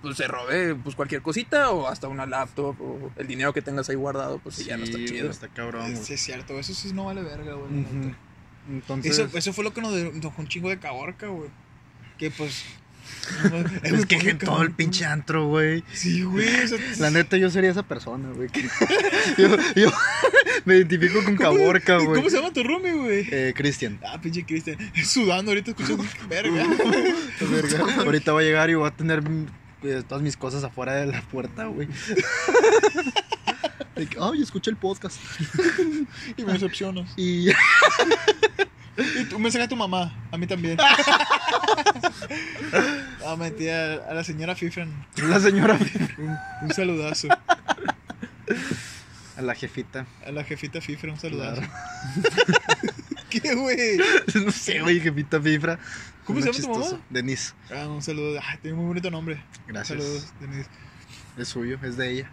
pues se robe pues cualquier cosita o hasta una laptop o el dinero que tengas ahí guardado, pues sí, ya no está chido. está cabrón, güey. Sí, es cierto. Eso sí no vale verga, güey. Entonces, Eso, eso fue lo que nos dejó un chingo de caborca, güey. Que pues. <laughs> es que en todo el pinche antro, güey. Sí, güey. o sea, La neta, yo sería esa persona, güey. <laughs> yo, yo <laughs> me identifico con Caborca, ¿Cómo güey. se llama tu roomie, güey? Eh, Cristian. Ah, pinche Cristian. Sudando ahorita escuchando. verga. Verga. Ahorita voy a llegar y voy a tener eh, todas mis cosas afuera de la puerta, güey. <laughs> Ay, escuché el podcast. Y me decepcionas. <laughs> Y <laughs> Y tú me a tu mamá. A mí también. Ah, mentira. A la señora Fifran. la señora, Un, un saludazo. a la jefita. A la jefita Fifra, un saludazo. Claro. ¿Qué, güey? No sé, güey, jefita fifra. ¿Cómo se llama tu mamá? Denise. Ah, un saludo. Ah, tiene muy bonito nombre. Gracias. Saludos, Denise. Es suyo, es de ella.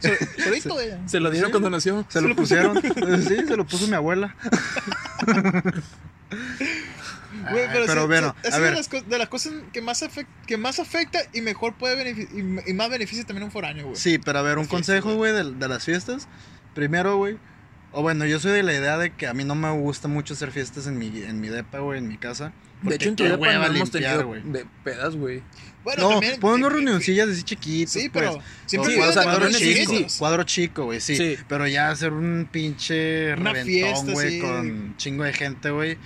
So- solito de ella. Se lo dieron Sí. cuando nació. Se lo pusieron. <laughs> sí, se lo puso mi abuela. <laughs> Ay, pero, pero sí, bueno, sí, es a de ver. las, de las cosas que más, afec- que más afecta y mejor puede y, y más beneficia también a un foráneo, güey. Sí, pero a ver, un consejo, güey, de, de las fiestas. Primero, güey. O bueno, yo soy de la idea de que a mí no me gusta mucho hacer fiestas en mi, en mi depa, güey, en mi casa. De hecho, en tu depa no hemos tenido güey. de pedas, güey. Bueno, No, también. pon unas eh, reunioncillas así chiquitas. Sí, pues. pero siempre O Sí, o sea, cuadro chico, cuadro chico, güey, sí. Sí. Pero ya hacer un pinche Una reventón, güey, sí. con chingo de gente, güey.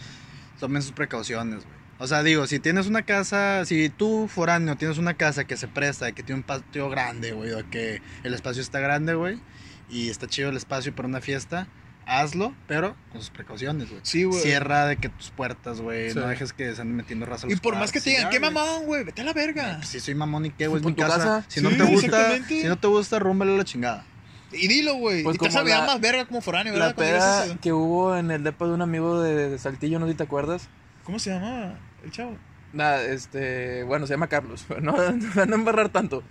Tomen sus precauciones, güey. O sea, digo, si tienes una casa, si tú foráneo tienes una casa que se presta, que tiene un patio grande, güey, o que el espacio está grande, güey, y está chido el espacio para una fiesta, hazlo, pero con sus precauciones, güey. Sí, güey. Cierra de que tus puertas, güey, Sí. no dejes que se anden metiendo raza a Y los por más que te digan, qué mamón, güey, vete a la verga. Pues si soy mamón y qué, güey, es Pon mi tu casa. casa. Si no te gusta, si no te gusta, rúmbale la chingada. Y dilo, güey. Pues y te vas a como ver la- más verga como foráneo, La ¿verdad? Dices peda que hubo en el depa de un amigo de, de Saltillo, no sé si te acuerdas. ¿Cómo se llamaba el chavo? Nada, este, bueno, se llama Carlos, <laughs> no, no, no embarrar tanto.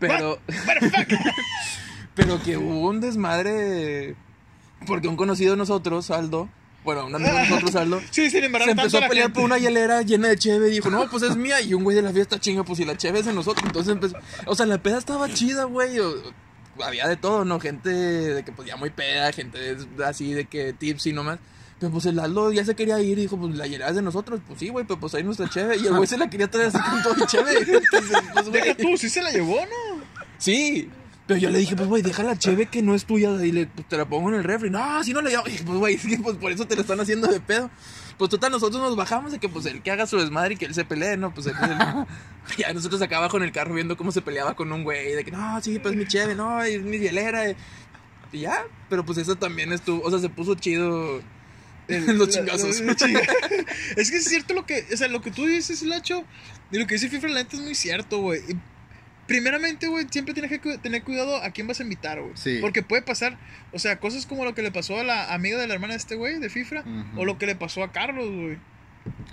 Pero, <laughs> Pero que hubo un desmadre porque un conocido de nosotros, Aldo, bueno, un amigo de <laughs> nosotros, Aldo, Sí, sin se tanto empezó a pelear por una hielera llena de cheve y dijo, no, pues es mía. Y un güey de la fiesta, chinga, pues si la cheve es de nosotros. Entonces empezó, o sea, la peda estaba chida, güey. había de todo, ¿no? Gente de que pues ya muy peda, gente así de que tips y nomás. Pero pues el Aldo ya se quería ir y dijo, pues la hielera es de nosotros. Pues sí, güey, pero pues ahí nuestra cheve. Y el güey se la quería traer así con todo y cheve. <laughs> Entonces, pues, Deja tú, sí se la llevó, ¿no? Sí. Pero yo le dije, pues, güey, deja la cheve que no es tuya y le, pues, te la pongo en el refri. No, si no la llevo. Y, pues, güey, <laughs> es que pues, por eso te la están haciendo de pedo. Pues, total, nosotros nos bajamos de que, pues, el que haga su desmadre y que él se pelee, ¿no? Pues, él- <laughs> él- <laughs> ya nosotros acá abajo en el carro viendo cómo se peleaba con un güey. De que, no, sí, pues, mi cheve, no, es mi hielera. Y, y ya, pero pues eso también estuvo, o sea, se puso chido en los La- chingazos. la- la chinga- es que es cierto lo que, o sea, lo que tú dices, Lacho, y lo que dice Fifra, la neta es muy cierto, güey. Primeramente, güey, siempre tienes que cu- tener cuidado a quién vas a invitar, güey. Sí. Porque puede pasar, o sea, cosas como lo que le pasó a la amiga de la hermana de este güey, de Fifra, o lo que le pasó a Carlos, güey.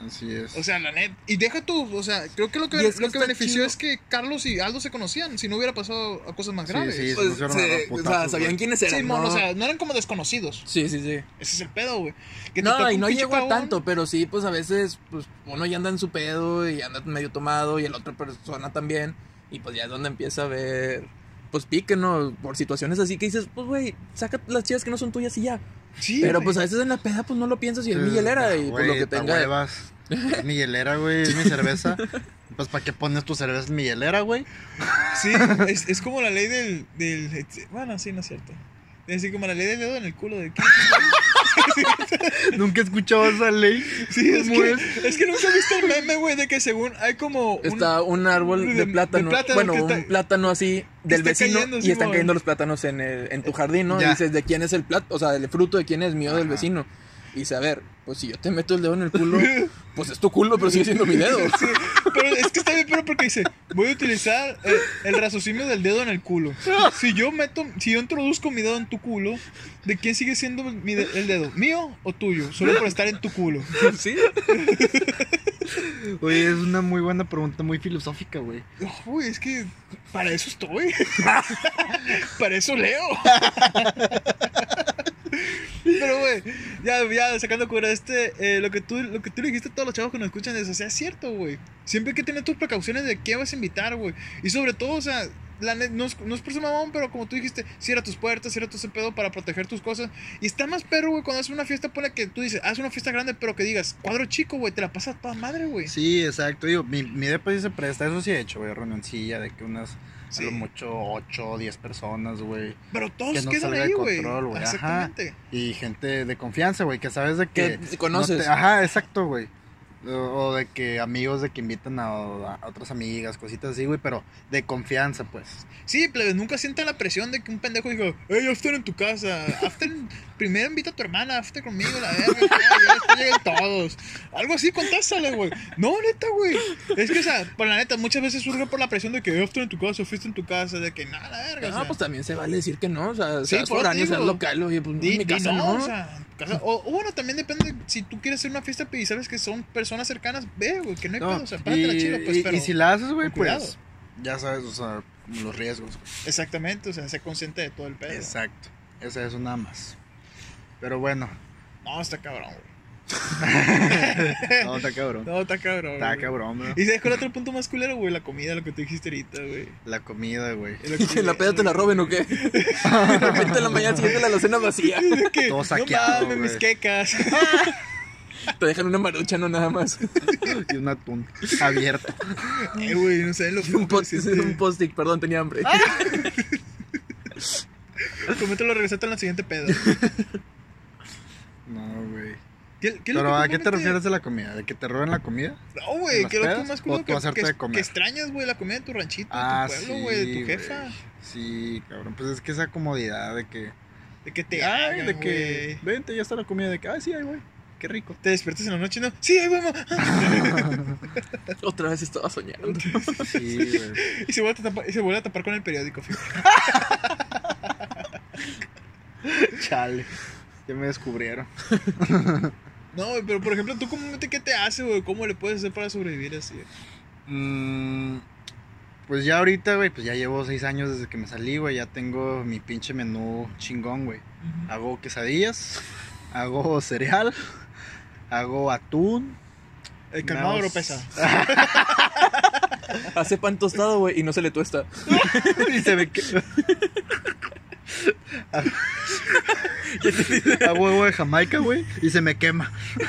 Así es. O sea, la net. Y deja tú, o sea, creo que lo que, que lo que está benefició chido. es que Carlos y Aldo se conocían. Si no hubiera pasado a cosas más Sí, graves. sí, Pues, pusieron se- a o sea, sabían quiénes Sí, eran, mon, ¿no? o sea, no eran como desconocidos. Sí, sí, sí. Ese es el pedo, güey. Que No, y no llegó a tanto, pero sí, pues a veces, pues uno ya anda en su pedo y anda medio tomado y el otra persona también. Y pues ya es donde empieza a ver, pues pique, ¿no? Por situaciones así que dices, pues güey, saca las chivas que no son tuyas y ya. Sí, pero güey. pues a veces en la peda, pues no lo piensas y es mi Sí, hielera y pues lo que tenga. huevas. Es mi hielera, güey, es mi cerveza. <laughs> Pues, ¿para qué pones tu cerveza en mi hielera, güey? Sí, es, es como la ley del, del. Bueno, sí, no es cierto. Es decir, como la ley del dedo en el culo de <laughs> Nunca he escuchado esa ley. Sí, es ¿Cómo que, es? es que nunca he visto el meme, güey, de que según hay como. un- Está un árbol de, de- de plátano, bueno, un está- plátano así del vecino cayendo, y sí, están cayendo los plátanos en, el- en tu jardín, ¿no? Y dices, ¿de quién es el plátano? O sea, el fruto de quién es mío del vecino. Y dice, a ver, pues si yo te meto el dedo en el culo, <laughs> pues es tu culo, pero sigue siendo mi dedo. <laughs> Sí, pero es que está bien, pero porque dice, voy a utilizar eh, el raciocinio del dedo en el culo. Si yo meto, si yo introduzco mi dedo en tu culo, ¿de quién sigue siendo mi de- el dedo? ¿Mío o tuyo? Solo por estar en tu culo. <laughs> Sí. Oye, es una muy buena pregunta, muy filosófica, güey. Uy, es que para eso estoy. para eso leo. Pero, güey, ya, ya sacando cura, este, eh, lo, que tú, lo que tú dijiste a todos los chavos que nos escuchan es, o es cierto, güey. Siempre hay que tener tus precauciones de qué vas a invitar, güey. Y sobre todo, o sea, no, es, no es por ser mamón, pero como tú dijiste, cierra tus puertas, cierra tu pedo para proteger tus cosas. Y está más perro, güey, cuando haces una fiesta, pone que tú dices, haz una fiesta grande, pero que digas, cuadro chico, güey, te la pasas toda madre, güey. Sí, exacto. Digo, mi, mi depa sí se presta. Eso sí he hecho, güey. Reunioncilla de que unas, Sí. a lo mucho, 8 o 10 personas, güey. Pero todos Que no quedan salga ahí, de güey. control, güey, ajá. Exactamente. Y gente de confianza, güey, que sabes de que... Que conoces. no te- ajá, exacto, güey. O, o de que amigos de que invitan a, a otras amigas, cositas así, güey, pero de confianza, pues. Sí, plebes, nunca sientan la presión de que un pendejo dijo, hey, after en tu casa, after, <laughs> primero invita a tu hermana, after conmigo, la verga, ya, después llegan todos. Algo así, contásale, güey. No, neta, güey. Es que, o sea, por la neta, muchas veces surge por la presión de que after en tu casa, fiesta en tu casa, de que nada, la verga. o No, sea, pues también se vale decir que no. O sea, Sí, seas por digo. seas local, oye, pues di- en mi casa no, no. o sea, casa- o, o bueno, también depende, si tú quieres hacer una fiesta y sabes que son personas cercanas, ve, güey, que no hay No, pedo, o sea, párate la y, chila, pues, y- pero... y si la haces, güey, pues ya sabes, o sea, los riesgos. güey. Exactamente, o sea, sé consciente de todo el pedo. Exacto. Eso es nada más. Pero bueno. No, está cabrón, güey. <laughs> No, está cabrón. No, está cabrón. Está güey. cabrón, bro. ¿Y sabes cuál otro punto más culero, güey? La comida, lo que tú dijiste ahorita, güey. La comida, güey. <laughs> La ¿En la peda te la roben o qué? <laughs> De repente en la mañana siguiente la alacena vacía. De que, Todo no saqueado, mames, mis güey. quecas. Te dejan una marucha, no nada más. <laughs> Y un atún abierto. eh, güey, no sé lo Un, que un post-it, perdón, tenía hambre. <laughs> Coméntalo, regresate en la siguiente peda. No, güey. ¿Qué, Pero que ¿a qué te refieres de la comida? ¿De que te roben la comida? No, ¿En güey, que lo que más ¿O culo tú que, hacerte que, de comer? que extrañas, güey, la comida de tu ranchito, Ah, de tu pueblo, sí, güey, de tu jefa. Sí, cabrón. Pues es que esa comodidad de que. De que te Ay, hagan, de que. Vente, ya está la comida. De que, ay, sí, ay, güey. Qué rico. Te despiertas en la noche no. Sí, ahí vamos. <laughs> Otra vez estaba soñando. Sí, güey. Y se vuelve a tapar, y se vuelve a tapar con el periódico, fíjate. <laughs> Chale. Ya me descubrieron. <laughs> No, güey, pero por ejemplo, ¿tú comúnmente qué te hace, güey? ¿Cómo le puedes hacer para sobrevivir así? Mm, pues ya ahorita, güey, pues ya llevo seis años desde que me salí, güey. Ya tengo mi pinche menú chingón, güey. Hago quesadillas, hago cereal, hago atún. El calmado más. pesa. <laughs> Hace pan tostado, güey, y no se le tuesta. <laughs> y se ve que. hago <laughs> huevo de Jamaica, güey, y se me quema. Y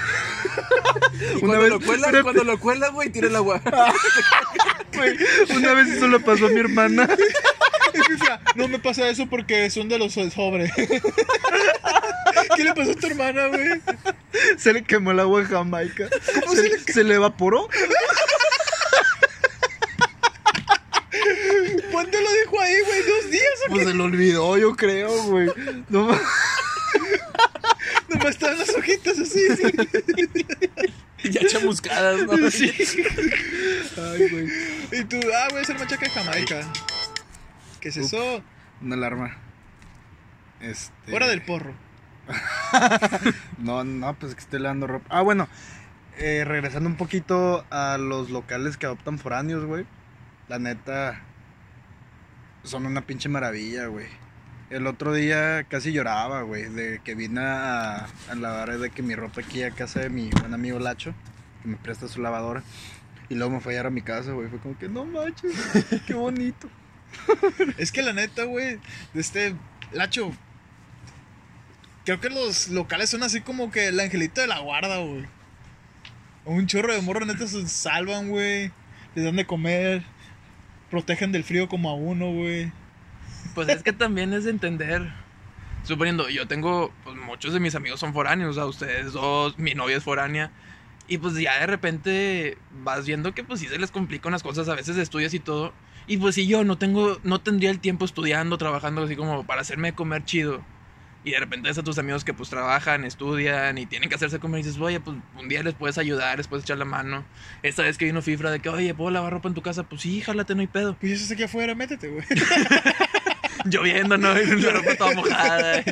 Una cuando vez- lo cuelan, una- cuando lo cuelan, güey, tira el agua. Una vez eso le pasó a mi hermana. <laughs> No me pasa eso porque son de los sobre. <laughs> ¿Qué le pasó a tu hermana, güey? Se le quemó el agua de Jamaica. ¿Cómo se, se le se le evaporó. ¿Cuánto lo dejó ahí, güey? ¿Dos días o Pues se lo olvidó, yo creo, güey. No ma- Nomás estaban las hojitas así, sí. <laughs> ya chamuscadas, ¿no? Sí. Ay, güey. Y tú, ah, voy a hacer machaca de Jamaica. ¿Qué es eso? Una alarma. Este. Hora del porro. <laughs> No, no, pues es que estoy lavando ropa. Ah, bueno. eh, regresando un poquito a los locales que adoptan foráneos, güey. La neta. Son una pinche maravilla, güey. El otro día casi lloraba, güey, de que vine a, a lavar de que mi ropa aquí a casa de mi buen amigo Lacho, que me presta su lavadora. Y luego me fue a a mi casa, güey. Fue como que, no manches, qué bonito. <laughs> Es que la neta, güey, de este Lacho. Creo que los locales son así como que el angelito de la guarda, güey. Un chorro de morro, neta, se salvan, güey. Les dan de comer. Protegen del frío como a uno, güey. Pues es que también es de entender. Suponiendo, yo tengo, pues muchos de mis amigos son foráneos, o sea, ustedes dos, mi novia es foránea. Y pues ya de repente vas viendo que pues sí se les complican las cosas, a veces estudias y todo. Y pues si yo no tengo, no tendría el tiempo estudiando, trabajando así como para hacerme comer chido. Y de repente ves a tus amigos que pues trabajan, estudian y tienen que hacerse comer y dices, oye, pues un día les puedes ayudar, les puedes echar la mano. Esta vez que vino Fifra de que, oye, ¿puedo lavar ropa en tu casa? Pues sí, jálate, no hay pedo. Pues ya estás aquí afuera, métete, güey. <laughs> lloviendo, ¿no? <laughs> Y la ropa toda mojada.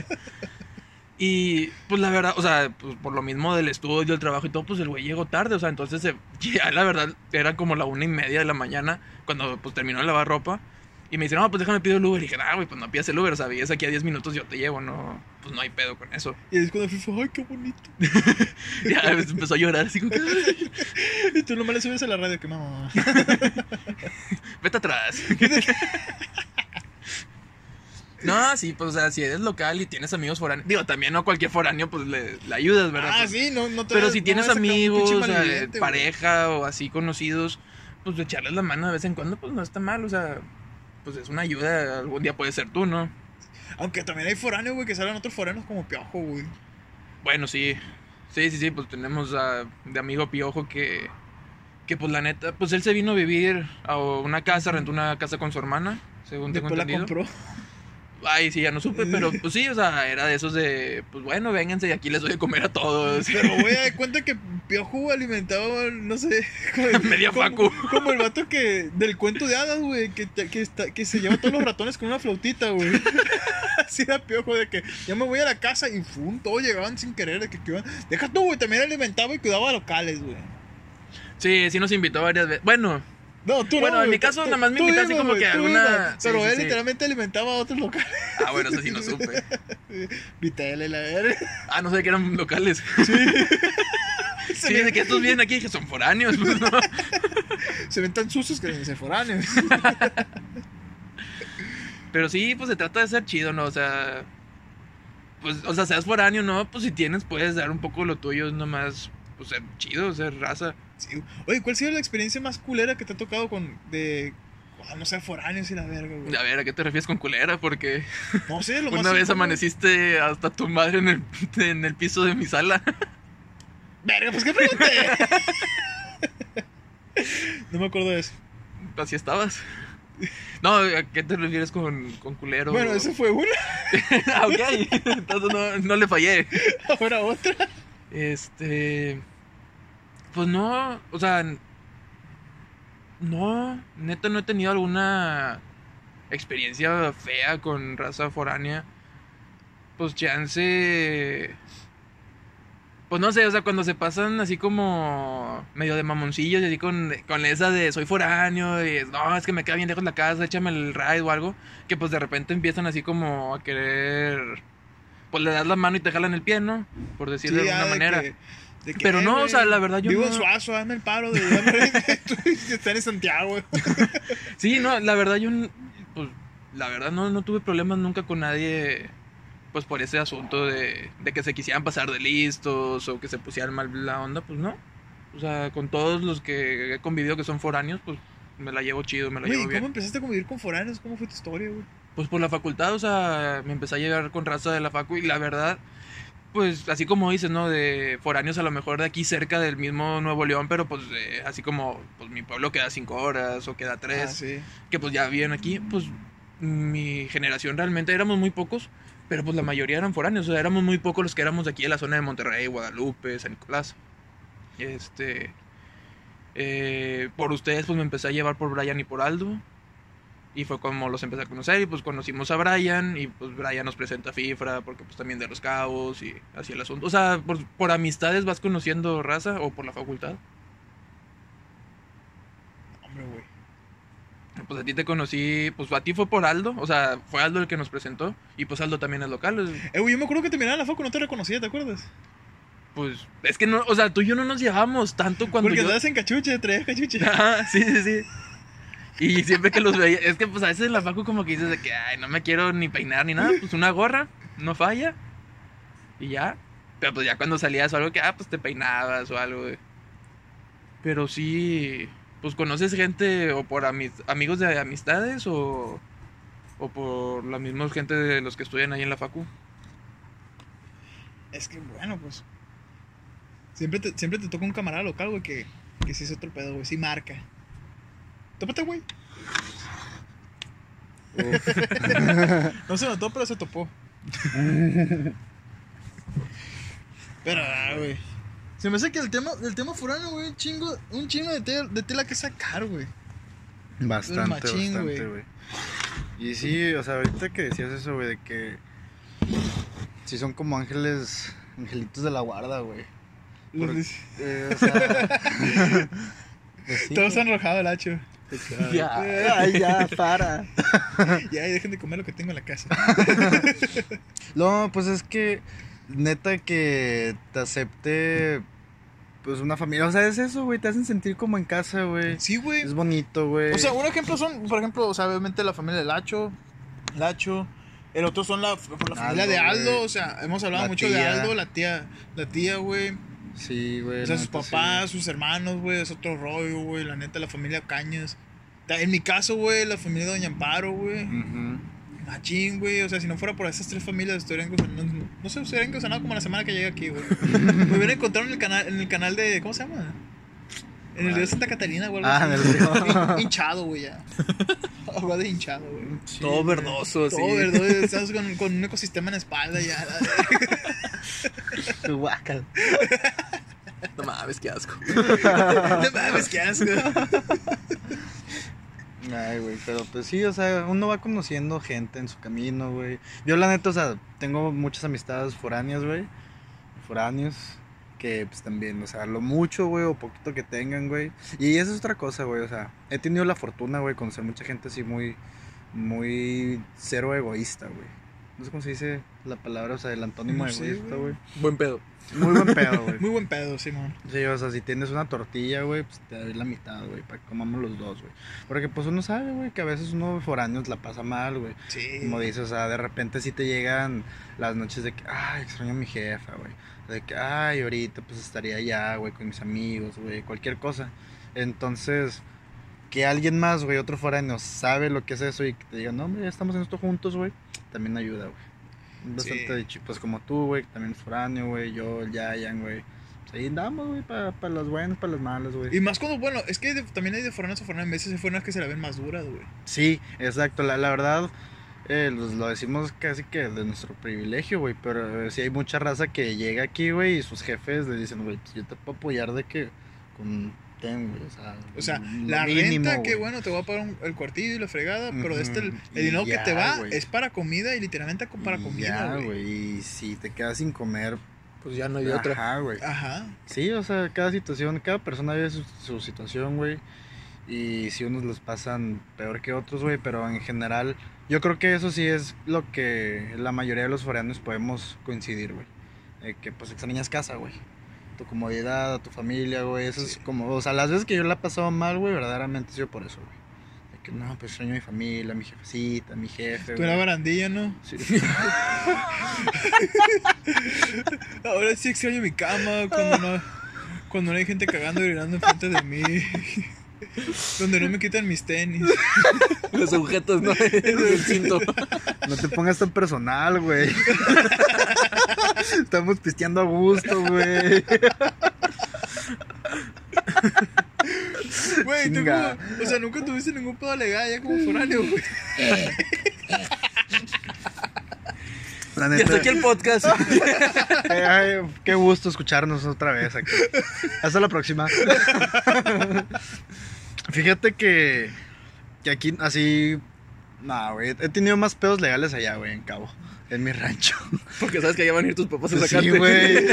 Y pues la verdad, o sea, pues por lo mismo del estudio, el trabajo y todo, pues el güey llegó tarde, o sea, entonces se- <laughs> ya la verdad era como la una y media de la mañana cuando pues terminó de lavar ropa. Y me dice, no, pues déjame pido el Uber. Y dije, ah, güey, pues no pidas el Uber, o sea, vienes aquí a 10 minutos, yo te llevo, no, pues no hay pedo con eso. Y es cuando FIFA, ay, qué bonito. <laughs> Ya empezó a llorar, así como que, "Ay, <laughs> Y tú nomás le subes a la radio, que mamá. vete atrás. No, sí, pues, o sea, si eres local y tienes amigos foráneos, digo, también no cualquier foráneo, pues le, le ayudas, ¿verdad? Ah, Pues, sí, no, no te Pero si no tienes amigos, o sea, pareja o así conocidos, pues de echarles la mano de vez en cuando, pues no está mal, o sea, pues es una ayuda, algún día puede ser tú, ¿no? Aunque también hay foráneos, güey, que salen otros foráneos como piojo, güey. Bueno, sí, sí, sí, sí, pues tenemos a, de amigo Piojo que, que pues la neta, pues él se vino a vivir a una casa, rentó una casa con su hermana, según tengo Después la entendido. compró. Ay, sí, ya no supe, pero <laughs> pues sí, o sea, era de esos de, pues bueno, vénganse y aquí les doy de comer a todos. Pero voy a dar cuenta que Piojo alimentaba, no sé, <laughs> como, Media como- facu. Como el vato que del cuento de hadas, güey, que, que, está- que se lleva todos los ratones con una flautita, güey. <laughs> Así era Piojo de que ya me voy a la casa y fum, todos llegaban sin querer, de que, que iban. Deja tú, güey, también alimentaba y cuidaba a locales, güey. Sí, sí nos invitó varias veces. Bueno, No, tú no. Bueno, en mi caso, nada más me tú invita así como que tú alguna- sí, Pero sí, él sí. literalmente alimentaba a otros locales. Ah, bueno, eso sí no supe. <laughs> Vitela y la verga. Ah, no sé que eran locales. Sí. <laughs> de que estos vienen aquí, dije, son foráneos. pues, ¿no? <laughs> Se ven tan sucios que se foráneos. Pero sí, pues se trata de ser chido, ¿no? O sea, pues, o sea, seas foráneo, ¿no? Pues si tienes, puedes dar un poco lo tuyo, nomás, pues ser chido, ser raza. Sí. Oye, ¿cuál ha sido la experiencia más culera que te ha tocado con. de. ah, no sé, foráneos y la verga, güey? A ver, ¿a qué te refieres con culera? Porque No sé, lo <laughs> más. una vez amaneciste hasta tu madre en el, <laughs> en el piso de mi sala. <laughs> Verga, pues qué pregunté. no me acuerdo de eso. Así estabas. No, ¿a qué te refieres con, con culero? Bueno, esa fue una. ah, ok. Entonces no, no le fallé. Ahora otra. Este. Pues no, o sea. No, neta no he tenido alguna experiencia fea con raza foránea. Pues chance. Pues no sé, o sea, cuando se pasan así como medio de mamoncillos y así con, con esa de soy foráneo y no, es que me queda bien lejos la casa, échame el ride o algo, que pues de repente empiezan así como a querer, pues le das la mano y te jalan el pie, ¿no? Por decirlo de alguna manera. que- que, Pero eh, no, o güey, sea, la verdad yo Vivo no- en Suazo, hazme el paro de. <laughs> <laughs> Estar en Santiago. <laughs> Sí, no, la verdad yo, pues, la verdad no, no tuve problemas nunca con nadie, pues por ese asunto de, de que se quisieran pasar de listos o que se pusieran mal la onda, pues no. O sea, con todos los que he convivido que son foráneos, pues me la llevo chido, me la Güey, llevo ¿cómo bien. empezaste a convivir con foráneos? ¿Cómo fue tu historia, güey? Pues por la facultad, o sea, me empecé a llevar con raza de la facu y la verdad, pues así como dices, ¿no? De foráneos a lo mejor de aquí cerca del mismo Nuevo León, pero pues eh, así como pues mi pueblo queda cinco horas o queda tres. Ah, sí. que pues ya viven aquí, pues mi generación realmente éramos muy pocos, pero pues la mayoría eran foráneos, o sea, éramos muy pocos los que éramos de aquí de la zona de Monterrey, Guadalupe, San Nicolás. Este, eh, por ustedes pues me empecé a llevar por Brian y por Aldo. Y fue como los empecé a conocer y pues conocimos a Brian y pues Brian nos presenta a Fifra porque pues también de los cabos y así el asunto. O sea, por, por amistades vas conociendo raza o por la facultad. Hombre, güey. Pues a ti te conocí, pues a ti fue por Aldo, o sea, fue Aldo el que nos presentó y pues Aldo también es local, es- Eh, güey, yo me acuerdo que te miraba en la foco, no te reconocía, ¿te acuerdas? pues es que no, o sea, tú y yo no nos llevábamos tanto cuando Porque yo... en cachuche, traías cachuche. <laughs> Ajá, sí, sí, sí. Y siempre que los veía, es que pues a veces en la facu como que dices de que, ay, no me quiero ni peinar ni nada, pues una gorra, no falla, y ya. Pero pues ya cuando salías o algo que, ah, pues te peinabas o algo. Pero sí, pues conoces gente o por amis- amigos de amistades o, o por la misma gente de los que estudian ahí en la facu. Es que, bueno, pues. Siempre te, siempre te toca un camarada local, güey, que, que sí es otro pedo, güey. Sí marca. Tópate, güey. <laughs> no se notó, pero se topó. pero, ah, güey. Se me hace que el tema, el tema foráneo, güey, un chingo, un chingo de, tela, de tela que sacar, güey. Bastante, machín, bastante, güey. Y sí, o sea, ahorita que decías eso, güey, de que sí son como ángeles, angelitos de la guarda, güey. Eh, o sea, <laughs> pues sí, Todos güey. enrojados el hacho. <laughs> Ya. Ay, ya, para. <laughs> Ya, y dejen de comer lo que tengo en la casa. <laughs> No, pues es que neta que te acepte pues una familia, o sea, es eso, güey, te hacen sentir como en casa, güey. Sí, güey. Es bonito, güey. O sea, un ejemplo son, por ejemplo, o sea, obviamente la familia de Lacho, Lacho. El otro son la, la familia Aldo, de Aldo, o sea, hemos hablado La mucho de. Aldo, la tía, la tía, güey. Sí, güey. O sea, sus sí. papás, sus hermanos, güey, es otro rollo, güey. La neta, la familia Cañas. En mi caso, güey, la familia de Doña Amparo, güey. Machín, güey. O sea, si no fuera por esas tres familias, estarían no, no, no sé, estarían encausanados como la semana que llegué aquí, güey. <laughs> Me hubieran encontrado en el canal, en el canal de. ¿Cómo se llama? En el río Santa Catarina, güey. Ah, en el río. <laughs> Hin- Hinchado, güey, ya. <laughs> Algo de hinchado, güey. Sí, Todo verdoso, así. Todo, ¿verdad? <laughs> Estás con, con un ecosistema en la espalda ya. Tu guacal. No mames, qué asco. No mames, qué asco. Ay, güey, pero pues sí, o sea, uno va conociendo gente en su camino, güey. Yo la neta, o sea, tengo muchas amistades foráneas, güey. Foráneos. Que pues también, o sea, lo mucho, güey, o poquito que tengan, güey. Y esa es otra cosa, güey, o sea, he tenido la fortuna, güey, de conocer mucha gente así muy, muy cero egoísta, güey. No sé cómo se dice la palabra, o sea, el antónimo No sé, egoísta, güey. Buen pedo. Muy buen pedo, güey. <laughs> Muy buen pedo, Simón. Sí, o sea, si tienes una tortilla, güey, pues te doy la mitad, güey, para que comamos los dos, güey. Porque pues uno sabe, güey, que a veces uno foráneo la pasa mal, güey. Sí. Como dices, o sea, de repente sí te llegan las noches de que, ay, extraño a mi jefa, güey. De que, ay, ahorita pues estaría allá, güey, con mis amigos, güey, cualquier cosa. Entonces, que alguien más, güey, otro foráneo, sabe lo que es eso y que te diga, no, hombre, ya estamos en esto juntos, güey, también ayuda, güey. Bastante Sí. chi- pues como tú, güey, también foráneo, güey, yo, el Yayan, güey. Pues ahí andamos, güey, para las buenas, para las malas, güey. Y más cuando, bueno, es que de- también hay de foráneos a foráneos. A veces hay foráneos que se la ven más duras, güey. Sí, exacto. La, la verdad, eh, los- lo decimos casi que de nuestro privilegio, güey. Pero eh, sí hay mucha raza que llega aquí, güey, y sus jefes le dicen, güey, pues yo te puedo apoyar de que con ten, güey. O sea, O sea, la mínimo, renta, que bueno, te voy a pagar un- el cuartillo y la fregada, pero de este, el, dinero que te va es para comida y literalmente para Y comida, güey. Y si te quedas sin comer, Pues ya no hay otra. ajá, güey. Ajá. Sí, o sea, cada situación, cada persona vive su, su situación, güey. Y si unos les pasan peor que otros, güey, pero en general, yo creo que eso sí es lo que la mayoría de los foráneos podemos coincidir, güey. Eh, que pues extrañas casa, güey. Tu comodidad, a tu familia, güey. Eso es como, o sea, las veces que yo la he pasado mal, güey, verdaderamente ha sido por eso, güey. No, pues extraño a mi familia, a mi jefecita, a mi jefe. Tú güey. barandilla, ¿no? Sí. <laughs> Ahora sí extraño mi cama cuando no, cuando no hay gente cagando y gritando enfrente de mí. <laughs> Donde no me quitan mis tenis. <laughs> Los agujetos, ¿no? <laughs> El cinto. No te pongas tan personal, güey. Estamos pisteando a gusto, güey. Güey, tú Chinga. como, o sea, nunca tuviste ningún pedo legal ya como foráneo, güey. La Y neta, hasta aquí el podcast. eh, ay, qué gusto escucharnos otra vez aquí. Hasta la próxima. Fíjate que, que aquí así... No, güey. He tenido más pedos legales allá, güey, en Cabo. En mi rancho. <laughs> Porque sabes que allá van a ir tus papás a sacarte. Sí, güey.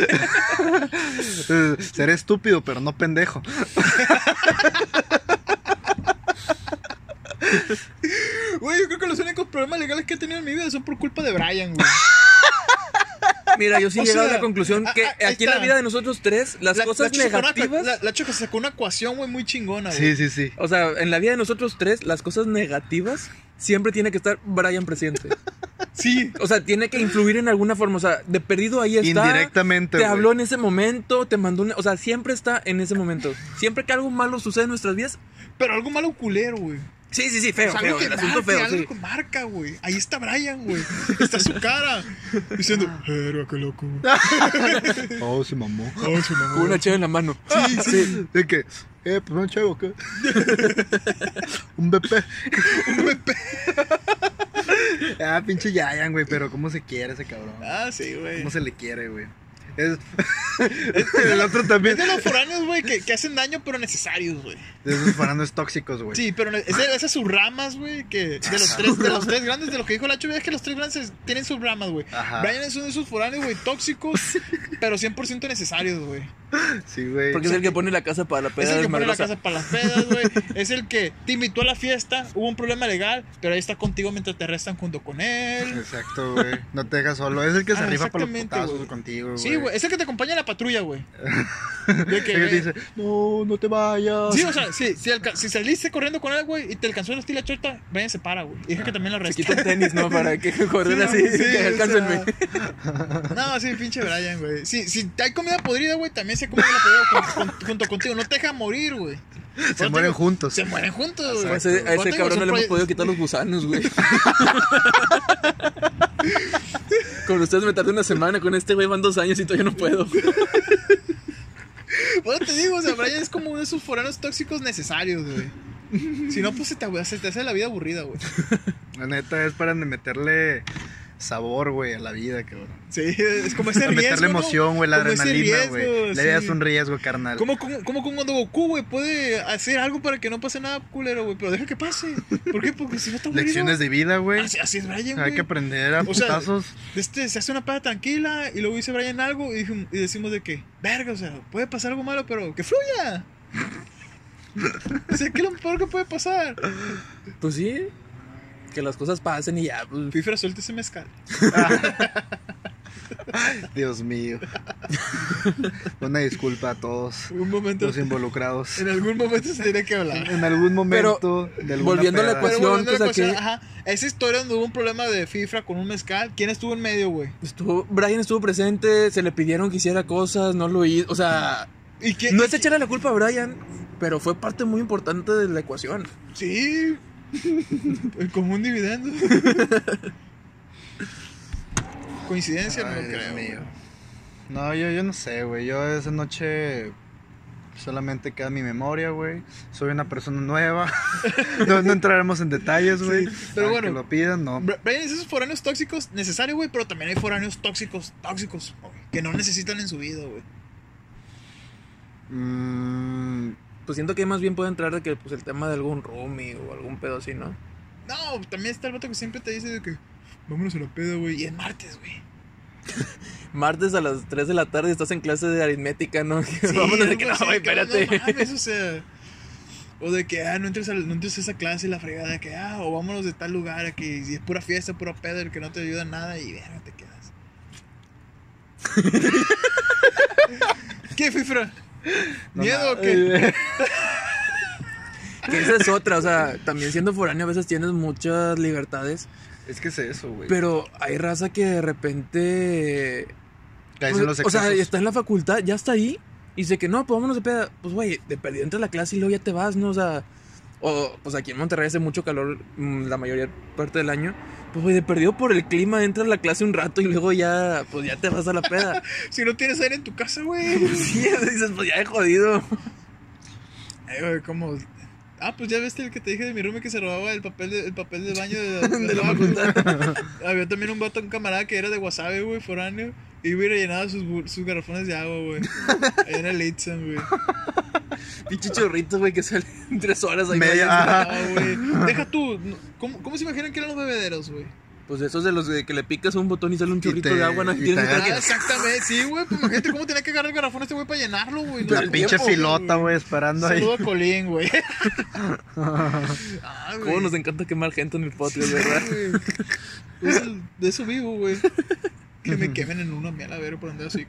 <laughs> <laughs> Seré estúpido, pero no pendejo. Güey, yo creo que los únicos problemas legales que he tenido en mi vida son por culpa de Brian, güey. Mira, yo sí <laughs> O he llegado a la conclusión que aquí en la vida de nosotros tres, las La- cosas la sacó una- negativas. La, la Choco sacó una ecuación, güey, muy chingona, güey. Sí, sí, sí. O sea, en la vida de nosotros tres, las cosas negativas siempre tiene que estar Brian presente. <laughs> Sí. O sea, tiene que influir en alguna forma. O sea, de perdido ahí está. Indirectamente, Te habló en ese momento, te mandó una. O sea, siempre está en ese momento. Siempre que algo malo sucede en nuestras vidas. Pero algo malo culero, güey. Sí, sí, sí, feo, O sea, feo. algo que El asunto marque, feo, algo sí. que marca, güey. Ahí está Brian, güey. Está su cara. Diciendo, verga, qué loco. güey". <laughs> Oh, se mamó. Oh, su mamá. Con una chave en la mano. Sí, sí. De que, eh, pues un chavo, ¿qué? <laughs> un BP. Un BP. Ah, pinche Yayan, güey, pero ¿cómo se quiere ese cabrón? Ah, sí, güey. ¿Cómo se le quiere, güey? Es... <laughs> el otro también. Es de los foráneos, güey, que, que hacen daño, pero necesarios, güey. De esos fananos tóxicos, güey. Sí, pero es de esas subramas, güey, que de <laughs> los tres, de los tres grandes, de lo que dijo la es que los tres grandes tienen subramas, güey. Brian es uno de esos foráneos, güey, tóxicos, <laughs> pero 100% necesarios, güey. Sí, güey. Porque es el que pone la casa para la Es peda el que pone la casa para las pedas, güey. Es el que te invitó a la fiesta, hubo un problema legal, pero ahí está contigo mientras te arrestan junto con él. Exacto, güey. No te dejas solo. Es el que se Ah, rifa para los exactamente, putazos contigo, güey. Sí, güey, es el que te acompaña en la patrulla, güey. <laughs> De que, El que te dice, no, no te vayas. Sí, o sea, sí, si, saliste corriendo con él, güey, y te alcanzó el estilo chota, Brian se para, güey. Y deja que también la Se arresten. quita el tenis, ¿no? Para que corren <laughs> Sí, así. sí, que o alcáncenme. No, sí, pinche Brian, güey. Si, si hay comida podrida, güey, también se come la con- con- junto contigo. No te deja morir, güey. se Pero mueren digo, juntos. Se mueren juntos, güey. A ese, a cabrón no le hemos podido quitar los gusanos, güey. <laughs> con ustedes me tardé una semana, con este güey van dos años y todavía no puedo. Bueno, te digo, o sea, Brian es como uno de esos foranos tóxicos necesarios, güey. Si no, pues se te, se te hace la vida aburrida, güey. La neta es para meterle sabor, güey, a la vida, cabrón. Sí, es como ese <laughs> A riesgo. meterle ¿no? emoción, güey, la Como adrenalina, güey. Le sí. das un riesgo, carnal. Como, como, como cuando Goku, güey, puede hacer algo para que no pase nada culero, güey. Pero deja que pase. ¿Por qué? Porque si no está aburrido. Lecciones de vida, güey. Así, así es Brian, Hay güey. que aprender a O sea, putazos. Este, se hace una peda tranquila y luego dice Brian algo y decimos de que, verga, o sea, puede pasar algo malo, pero que fluya. <laughs> o sea, ¿qué es lo peor que puede pasar? Pues sí. Que las cosas pasen y ya. Pues, Fifra, suelta ese mezcal. <laughs> Dios mío. Una disculpa a todos Un momento, los involucrados. en algún momento se tiene que hablar. En algún momento de volviendo a la ecuación, pues, aquí- ajá, esa historia donde hubo un problema de Fifra con un mezcal, ¿quién estuvo en medio, güey? estuvo, Brian estuvo presente, se le pidieron que hiciera cosas, no lo hizo. O sea, no es echarle la culpa a Brian, pero fue parte muy importante de la ecuación. Sí. <laughs> El común dividendo. <laughs> Coincidencia, no Ay, lo Dios creo. mío. No, yo, yo no sé, güey. Yo esa noche solamente queda mi memoria, güey. Soy una persona nueva. <laughs> no, no entraremos en detalles, güey. Sí, pero bueno. lo pidan, no. Brian esos foráneos tóxicos necesarios, güey, pero también hay foráneos tóxicos, tóxicos, que no necesitan en su vida, güey. Mm, Pues siento que más bien puede entrar de que pues el tema de algún roomie o algún pedo así, ¿no? No, también está el vato que siempre te dice de que vámonos a la peda, güey, y es martes, güey. <laughs> Martes a las 3 de la tarde estás en clase de aritmética, ¿no? <laughs> Sí, <laughs> Vámonos de que no, güey, espérate. No mames, o sea. O de que, ah, no entres, a, no entres a esa clase, la fregada, de que, ah, o vámonos de tal lugar, que si es pura fiesta, pura peda, el que no te ayuda en nada, y verga, te quedas. ¿Qué, Fifra? No, ¿Miedo nada. o qué? <laughs> Que esa es otra, o sea, también siendo foráneo a veces tienes muchas libertades, Es que es eso, güey. pero hay raza que de repente... Caes pues, en los o sea, está en la facultad, ya está ahí, y dice que no, pues vámonos de peda. Pues, güey, de perdido entras a la clase y luego ya te vas, ¿no? O sea, o pues aquí en Monterrey hace mucho calor mm, la mayoría parte del año. Pues, güey, de perdido por el clima, entras a la clase un rato y luego ya, pues ya te vas a la peda. <laughs> Si no tienes aire en tu casa, güey. <laughs> sí, dices, pues ya he jodido. Ay, güey, como... Ah, pues ya viste el que te dije de mi roomie que se robaba el papel de, el papel de baño de, <laughs> la- De la facultad. Había también un vato, un camarada que era de wasabi, güey, foráneo. Y güey, rellenaba sus, sus garrafones de agua, güey. <laughs> Ahí en el Itzan, güey. Pinche chorrito, güey, que sale <laughs> en tres horas ahí. Media-. Ah, güey. Deja tú. ¿Cómo, ¿Cómo se imaginan que eran los bebederos, güey? Pues esos de los de que le picas un botón y sale un chorrito te- de agua, ¿no? y Tienes te que Ah, exactamente, sí, güey. Pues imagínate cómo tenía que agarrar el garrafón este güey para llenarlo, güey. No La pinche tiempo, filota, güey, esperando ahí. Saludo a Colín, güey. <laughs> Ah, ¿Cómo nos encanta quemar gente en el podcast, verdad? Güey. Es el- de eso vivo, güey. Que me quemen en una miel a ver por donde así.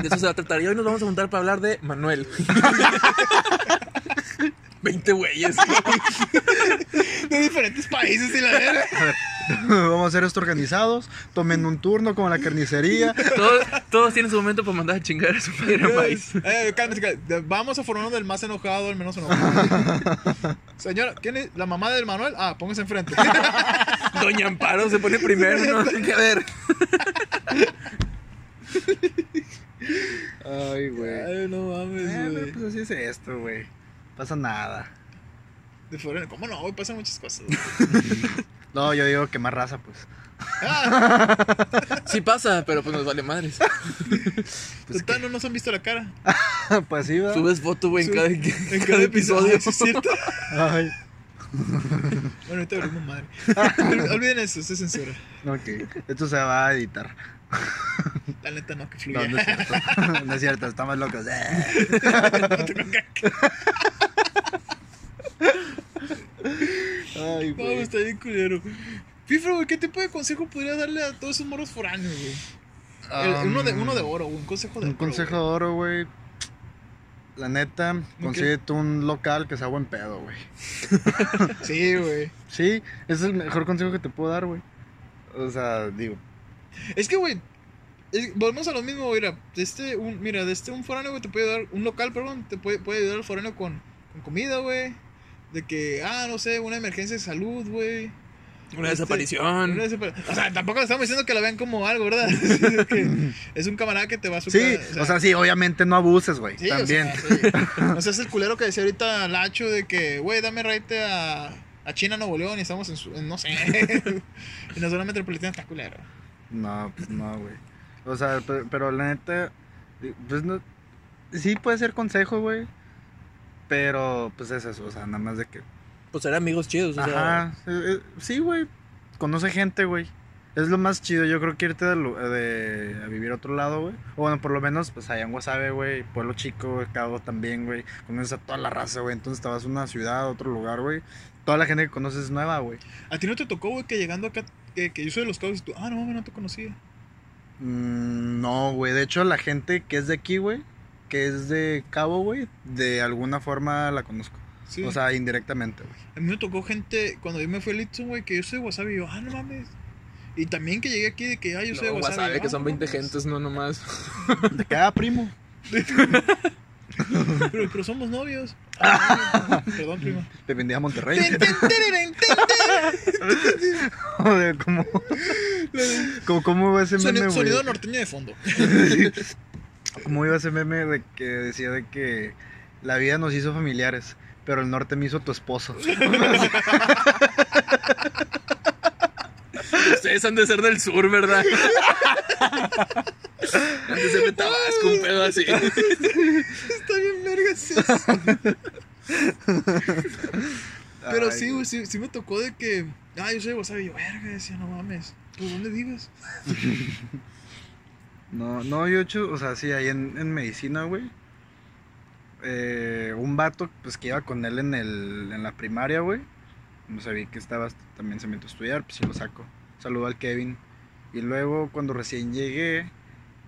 De eso se va a tratar. Y hoy nos vamos a juntar para hablar de Manuel. <laughs> 20 güeyes. De diferentes países y la verga. <laughs> Vamos a hacer esto organizados. Tomen un turno como la carnicería. todos, todos tienen su momento para mandar a chingar a su padre a maíz. Eh, cálmese, cálmese. Vamos a formarnos del más enojado al menos enojado. <laughs> Señora, ¿quién es? ¿La mamá del Manuel? Ah, póngase enfrente. Doña Amparo se pone primero, no <laughs> tiene que ver. Ay, güey. Ay, no mames, Eh, güey. pues así es esto, güey. Pasa nada. De fuera, ¿cómo no? Güey, pasan muchas cosas. güey. <laughs> No, yo digo que más raza, pues. Ah, Sí pasa, pero pues nos vale madres. <laughs> total, no nos han visto la cara. pues sí, ¿verdad? Subes foto, güey, en Sub- cada, en cada episodio. Sí es cierto. Ay, Bueno, ahorita abrimos madre. <laughs> Ol- Olviden eso, se censura. ok. Esto se va a editar. La neta no, que No, fluya. no es cierto. <laughs> No es cierto, estamos locos. <laughs> Ay, No, güey. está bien culero. Fifro, güey, ¿qué tipo de consejo podría darle a todos esos moros foráneos, güey? Uno, de, uno de oro, güey, un consejo de Um, Un oro, consejo de oro, güey. La neta, consíguete un local que sea buen pedo, güey. <laughs> Sí, güey. Sí, ese es el mejor consejo que te puedo dar, güey. O sea, digo, Es que, güey, volvemos a lo mismo, güey. Mira, de este, un, mira, de este un foráneo, güey, te puede dar, un local, perdón, te puede, puede ayudar al foráneo con, con comida, güey. De que, ah, no sé, una emergencia de salud, güey. Una Este, desaparición. una desapar- O sea, tampoco le estamos diciendo que la vean como algo, ¿verdad? <laughs> Es que es un camarada que te va a su sí, o sea, sí, obviamente no abuses, güey. Sí, o También. sea, sí. <laughs> Seas el culero que decía ahorita Lacho de que, güey, dame raite a, a China, Nuevo León y estamos en, su- en, no sé, <laughs> en la zona metropolitana está culero. No, pues no, güey. O sea, pe- pero, la neta, pues no. Sí puede ser consejo, güey. Pero, pues es eso, o sea, nada más de que. Pues ser amigos chidos, o. Ajá. eh, eh, sí, güey. Conoce gente, güey. Es lo más chido. Yo creo que irte de, de- a vivir a otro lado, güey. O bueno, por lo menos, pues allá en Guasave, güey. Pueblo chico, güey. Cabo también, güey. Conoces a toda la raza, güey. Entonces te vas a una ciudad, a otro lugar, güey. Toda la gente que conoces es nueva, güey. ¿A ti no te tocó, güey, que llegando acá, que, que yo soy de los cabos y tú, ah, no, mames, no te conocía? Mm, no, güey. De hecho, la gente que es de aquí, güey, que es de Cabo, güey, de alguna forma la conozco. Sí. O sea, indirectamente, güey. A mí me tocó gente, cuando yo me fui a Litson, güey, que yo soy de Wasabi, y yo, ah, no mames. Y también que llegué aquí de que, ah, yo soy de No, Wasabi. sabe ah, que son no 20 mames. gentes, no nomás. De cada primo. <laughs> Pero, pero somos novios. Ah, Perdón, prima. Te vendía a Monterrey. Joder, <laughs> ¿cómo, cómo, cómo iba ese meme, Sonido, güey? sonido norteño de fondo. <laughs> ¿Cómo iba ese meme de que decía de que la vida nos hizo familiares, pero el norte me hizo tu esposo? <laughs> Ustedes han de ser del sur, ¿verdad? <laughs> han de ser de Tabasco, un pedo así. Está bien vergas. Pero Ay, sí, güey, sí, sí me tocó de que, ah, yo soy de Wasabi. Y yo, verga, decía, no mames. ¿Por dónde vives? <laughs> No, no, yo o sea, sí, ahí en, en medicina, güey. Eh, un vato, pues que iba con él en, el, en la primaria, güey. No sabía que estaba, también se metió a estudiar, pues sí lo saco. Saludo al Kevin. Y luego, cuando recién llegué,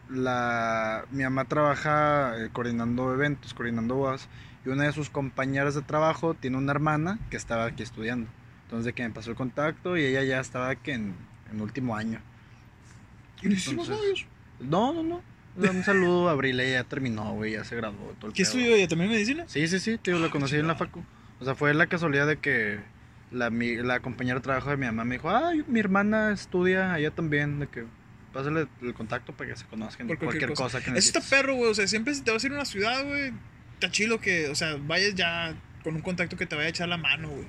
la, mi mamá trabaja eh, coordinando eventos, coordinando bodas. Y una de sus compañeras de trabajo tiene una hermana que estaba aquí estudiando. Entonces, de que me pasó el contacto y ella ya estaba aquí en, en último año. Y hicimos novios. No, no, no. Un saludo a Abril, ella ya terminó, güey, ya se graduó. Todo el ¿Qué pedo. estudió ella? ¿También medicina? Sí, sí, sí, tío, la conocí en la facu. O sea, fue la casualidad de que la, mi- la compañera de trabajo de mi mamá me dijo, ay, mi hermana estudia allá también, de que pásale el contacto para que se conozcan. Por cualquier, cualquier cosa. que Eso está necesites". perro, güey. O sea, siempre si te vas a ir a una ciudad, güey, está chido que, o sea, vayas ya con un contacto que te vaya a echar la mano, güey.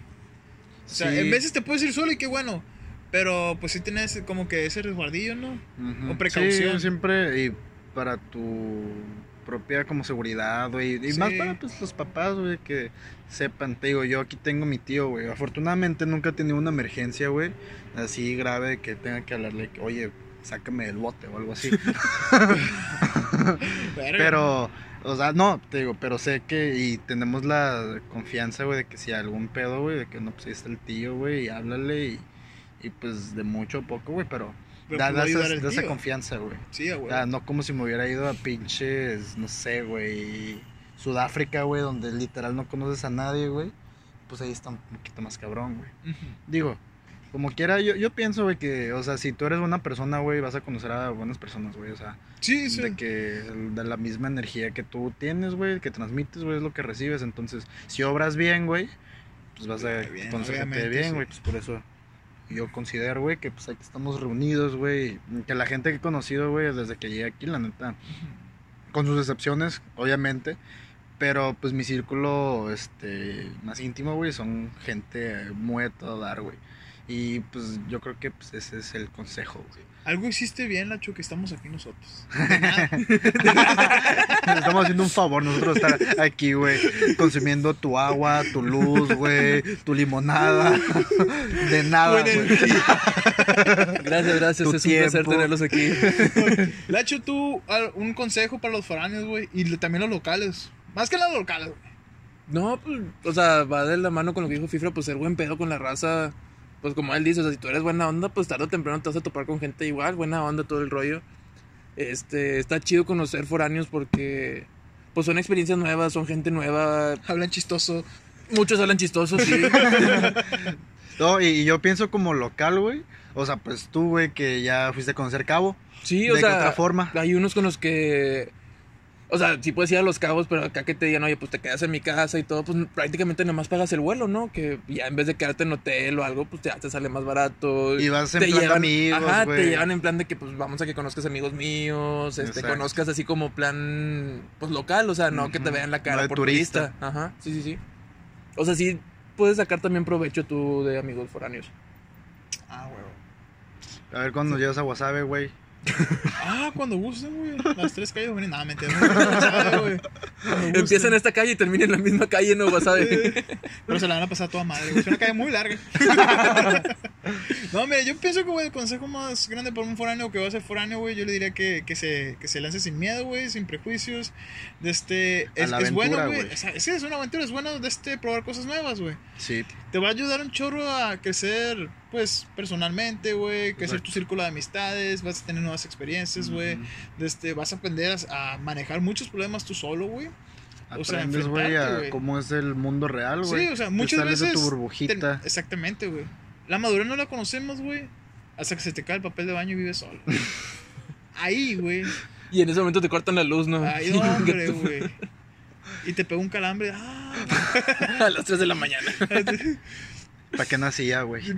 O sea, Sí. en veces te puedes ir solo y qué bueno. Pero pues sí tienes como que ese resguardillo, ¿no? Ujú. o precaución. Sí, siempre, y para tu propia como seguridad, güey. Y más para pues, los papás, güey, que sepan. Te digo, yo aquí tengo mi tío, güey. Afortunadamente nunca he tenido una emergencia, güey. Así grave que tenga que hablarle, que, oye, sácame del bote o algo así. <laughs> Pero, o sea, no, te digo, pero sé que, y tenemos la confianza, güey, de que si hay algún pedo, güey, de que no, pues ahí está el tío, güey, y háblale y, y pues de mucho a poco, güey, Pero da, esa, da confianza, güey. Sí, güey. O sea, no como si me hubiera ido a pinches, no sé, güey, Sudáfrica, güey, donde literal no conoces a nadie, güey. Pues ahí está un poquito más cabrón, güey. Digo, como quiera, yo, yo pienso, güey, que, o sea, si tú eres buena persona, güey, vas a conocer a buenas personas, güey. O sea, Sí, sí. de que de la misma energía que tú tienes, güey, que transmites, güey, es lo que recibes. Entonces, si obras bien, güey, pues vas a Bien, conocer gente obviamente, bien, sí. güey. Pues por eso yo considero, güey, que pues aquí estamos reunidos, güey. Que la gente que he conocido, güey, desde que llegué aquí, la neta, con sus excepciones, obviamente. Pero pues mi círculo este, más íntimo, güey, son gente muy a todo dar, güey. Y pues yo creo que pues, ese es el consejo, güey. Algo hiciste bien, Lacho, que estamos aquí nosotros. <laughs> Estamos haciendo un favor nosotros estar aquí, güey, consumiendo tu agua, tu luz, güey, tu limonada. De nada, güey. Gracias, gracias. Tu es un placer tiempo. tenerlos aquí. Lacho, tú, al- un consejo para los foráneos, güey. Y también los locales. Más que los locales, güey. No, pues, o sea, va de la mano con lo que dijo Fifra, pues ser buen pedo con la raza. Pues como él dice, o sea, si tú eres buena onda, pues tarde o temprano te vas a topar con gente igual, buena onda, todo el rollo. Este, está chido conocer foráneos porque, pues son experiencias nuevas, son gente nueva. Hablan chistoso. Muchos hablan chistosos, sí. <laughs> No, y, yo pienso como local, güey. O sea, pues tú, güey, que ya fuiste a conocer Cabo. Sí, ¿De o sea, otra forma? hay unos con los que, o sea, sí puedes ir a Los Cabos, pero acá que te digan, oye, pues te quedas en mi casa y todo, pues prácticamente nomás pagas el vuelo, ¿no? Que ya en vez de quedarte en hotel o algo, pues ya te sale más barato. Y vas en te plan de llevan, amigos, ajá, te llevan en plan de que pues vamos a que conozcas amigos míos, este, Exacto. conozcas así como plan, pues local, o sea, no que te vean la No cara de por turista. turista. Ajá, sí, sí, sí. O sea, sí, puedes sacar también provecho tú de amigos foráneos. Ah, huevo. A ver cuando llegas a Wasabe, güey. Ah, cuando gusten, güey. Las tres calles vienen. Nada, mentira. Güey. <laughs> Cuando Empieza en esta calle y termina en la misma calle, ¿no? ¿Sabe? Pero se la van a pasar toda madre, güey. Es una calle muy larga. <laughs> no, mira, yo pienso que, güey, el consejo más grande para un foráneo que va a ser foráneo, güey, yo le diría que, que, se, que se lance sin miedo, güey, sin prejuicios. De este, es, la es bueno, güey. güey. O sea, sí, es una aventura, es bueno de este, probar cosas nuevas, güey. Sí. Te va a ayudar un chorro a crecer, pues, personalmente, güey, crecer tu círculo de amistades, vas a tener nuevas experiencias, güey. Este, vas a aprender a, a manejar muchos problemas tú solo, güey. O sea, Aprendes, güey, enfrentarte, a güey. cómo es el mundo real, güey. Sí, o sea, Te muchas sales veces. de tu burbujita. te- exactamente, güey. La madurez no la conocemos, güey. Hasta que se te cae el papel de baño y vives solo. <laughs> Ahí, güey. Y en ese momento te cortan la luz, ¿no? Ahí, <laughs> hombre, güey. Y te pega un calambre. Ah, <laughs> A las 3 de la mañana. ¿Para qué nacía, güey? <laughs>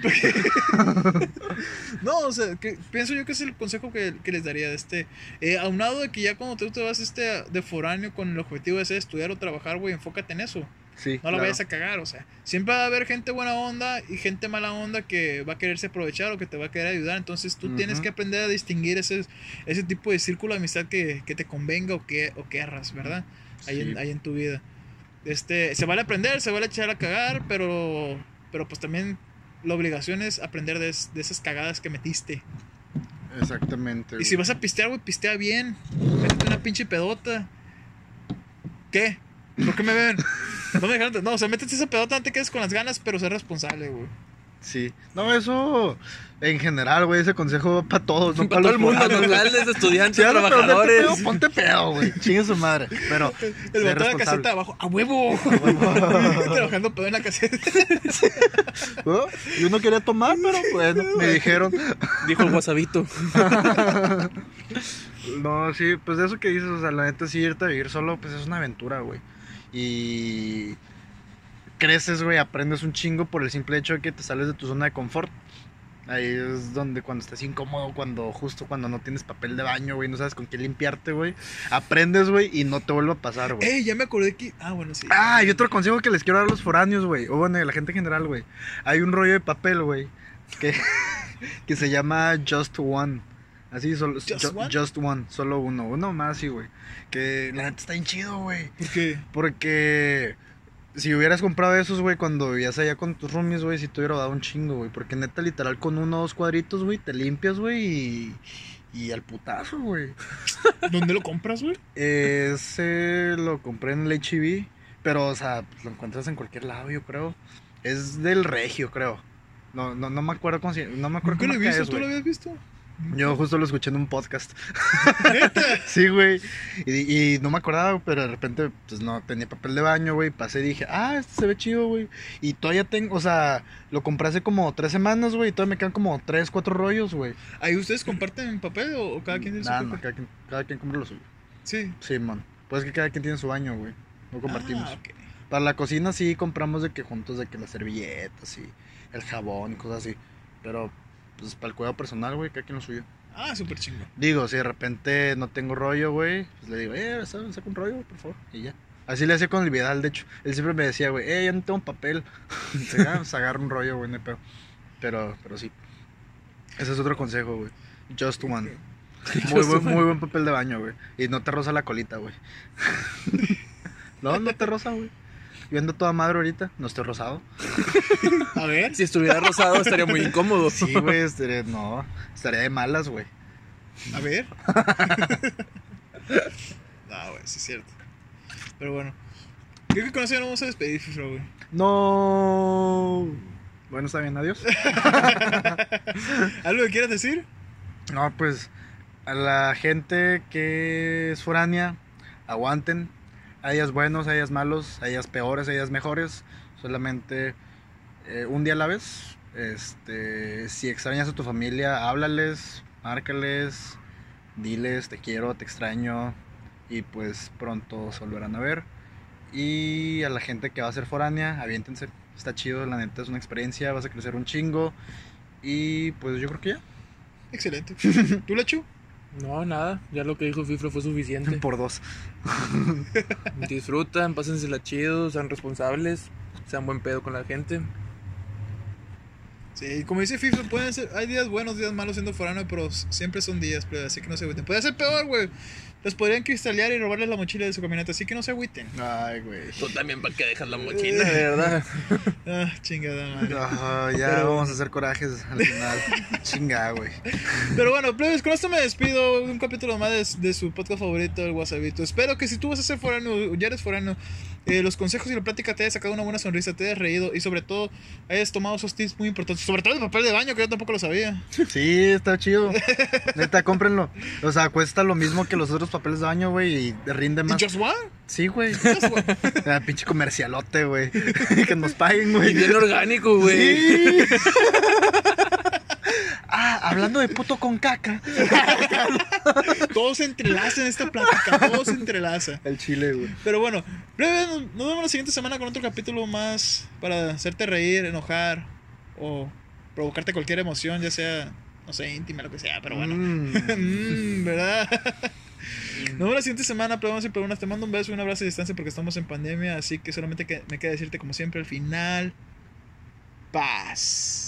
no, o sea, que, pienso yo que es el consejo que, que les daría de este. Eh, aunado de que ya cuando tú te vas este de foráneo con el objetivo de ser estudiar o trabajar, güey, enfócate en eso. Sí. No la vayas a cagar, o sea, siempre va a haber gente buena onda y gente mala onda que va a quererse aprovechar o que te va a querer ayudar. Entonces tú tienes que aprender a distinguir ese, ese tipo de círculo de amistad que, que te convenga o que o querras, ¿verdad? Ahí, Sí. en, ahí en tu vida. Este, se vale aprender, se vale echar a cagar, pero, pero pues también la obligación es aprender de, es- de esas cagadas que metiste. Exactamente. Y si vas a pistear, güey, pistea bien. Métete una pinche pedota. ¿Qué? ¿Por qué me ven? No me dejaron. No, o sea, métete esa pedota, no te quedes con las ganas, pero sé responsable, güey. Sí. No, eso en general, güey, ese consejo va para todos, no <laughs> Para todo el mundo, locales, <laughs> estudiantes, a ponerte trabajadores. pedo, ponte pedo, güey. Chingue su madre. Pero, El botón de la caseta abajo, ¡a huevo! <laughs> Trabajando pedo en la caseta. ¿Oh? Yo no quería tomar, pero bueno, me dijeron. Dijo el guasabito. No, sí, pues de eso que dices, o sea, la neta sí irte a vivir solo, pues es una aventura, güey. Y creces, güey, aprendes un chingo por el simple hecho de que te sales de tu zona de confort. Ahí es donde cuando estás incómodo, cuando justo cuando no tienes papel de baño, güey, no sabes con qué limpiarte, güey. Aprendes, güey, y no te vuelve a pasar, güey. ¡Ey! Ya me acordé que. Ah, bueno, sí. Ah, y otro consejo que les quiero dar a los foráneos, güey. O bueno, a la gente en general, güey. Hay un rollo de papel, güey. Que, <laughs> que se llama Just One. Así, solo, ¿Just ju- one? Just One, solo uno. Uno más, sí, güey. Que la neta está bien chido, güey. ¿Por qué? Porque si hubieras comprado esos, güey, cuando vivías allá con tus roomies, güey, si te hubiera dado un chingo, güey. Porque neta, literal, con uno o dos cuadritos, güey, te limpias, güey, y, y al putazo, güey. <laughs> ¿Dónde lo compras, güey? Ese lo compré en el HEB, pero, o sea, pues, lo encuentras en cualquier lado, yo creo. Es del Regio, creo. No, no, no me acuerdo cómo se No me acuerdo ¿Nunca qué lo he visto? es, ¿Tú lo habías visto? Yo justo lo escuché en un podcast. <laughs> ¿Neta? Sí, güey. Y, y no me acordaba, pero de repente, pues no, tenía papel de baño, güey. Pasé y dije, ah, este se ve chido, güey. Y todavía tengo, o sea, lo compré hace como tres semanas, güey. Y todavía me quedan como tres, cuatro rollos, güey. ¿Ahí ustedes comparten papel o, o cada quien tiene su Nah, no, papel? cada quien, cada quien compra lo suyo. Sí. Sí, man. Pues es que cada quien tiene su baño, güey. No compartimos. Ah. Para la cocina sí compramos de que juntos de que las servilletas y el jabón y cosas así. Pero, pues para el cuidado personal, güey, cada quien lo suyo. Ah, súper chingo. Digo, si de repente no tengo rollo, güey, pues le digo, eh, sa- saca un rollo, por favor, y ya. Así le hacía con el Vidal, de hecho. Él siempre me decía, güey, eh, ya no tengo papel. Dice, ah, pues agarra un rollo, güey, no hay pedo. Pero, pero sí. Ese es otro consejo, güey. Just one. <laughs> Muy buen, muy buen papel de baño, güey. Y no te roza la colita, güey. <laughs> no, no te roza, güey. Yo ando toda madre ahorita, no estoy rosado. <laughs> A ver. Si estuviera rosado estaría muy incómodo. Sí, güey, estaría- no, estaría de malas, güey. A ver. <laughs> ah, güey, sí es cierto. Pero bueno. Creo que con eso ya no vamos a despedir, Fifro, güey. No. Bueno, está bien, adiós. <laughs> ¿Algo que quieras decir? No, pues a la gente que es foránea, aguanten. Hay días buenos, hay días malos, hay días peores, hay días mejores. Solamente eh, un día a la vez. Este, si extrañas a tu familia, háblales, márcales, diles te quiero, te extraño y pues pronto se volverán a ver. Y a la gente que va a ser foránea, aviéntense. Está chido, la neta es una experiencia, vas a crecer un chingo. Y pues yo creo que ya. Excelente. <laughs> ¿Tú, Lechu? No, nada. Ya lo que dijo Fifro fue suficiente. <laughs> Por dos. <laughs> Disfrutan, pásensela chido, sean responsables. sean buen pedo con la gente. Sí, como dice FIFA, pueden ser, hay días buenos, días malos siendo forano, pero siempre son días, plebe, así que no se agüiten. Puede ser peor, güey. Les podrían cristalear y robarles la mochila de su camioneta, así que no se agüiten. Ay, güey. Tú también, ¿para qué dejas la mochila, de verdad? <laughs> Ah, chingada madre. Ah, ya Pero- vamos a hacer corajes al final. <laughs> Chinga, güey. Pero bueno, plebes, con esto me despido. Un capítulo más de, de su podcast favorito, el Wasabito. Espero que si tú vas a ser forano, ya eres forano, eh, los consejos y la plática te haya sacado una buena sonrisa, te hayas reído y sobre todo hayas tomado esos tips muy importantes. Sobre todo el papel de baño, que yo tampoco lo sabía. Sí, está chido. Neta, cómprenlo. O sea, cuesta lo mismo que los otros papeles de baño, güey, y rinde más. ¿Just one? Sí, güey. <laughs> <laughs> Ah, pinche comercialote, güey. <laughs> que nos paguen, güey. Y bien orgánico, güey. Sí. ah, hablando de puto con caca. Todo se entrelaza en esta plática, todo se entrelaza. El chile, güey. Pero bueno, nos vemos la siguiente semana con otro capítulo más para hacerte reír, enojar o provocarte cualquier emoción, ya sea, no sé, íntima, lo que sea, pero bueno. Mm. Mm, ¿Verdad? <laughs> Nos vemos la siguiente semana, ir por unas. Te mando un beso y un abrazo a distancia porque estamos en pandemia. Así que solamente me queda decirte, como siempre, al final: paz.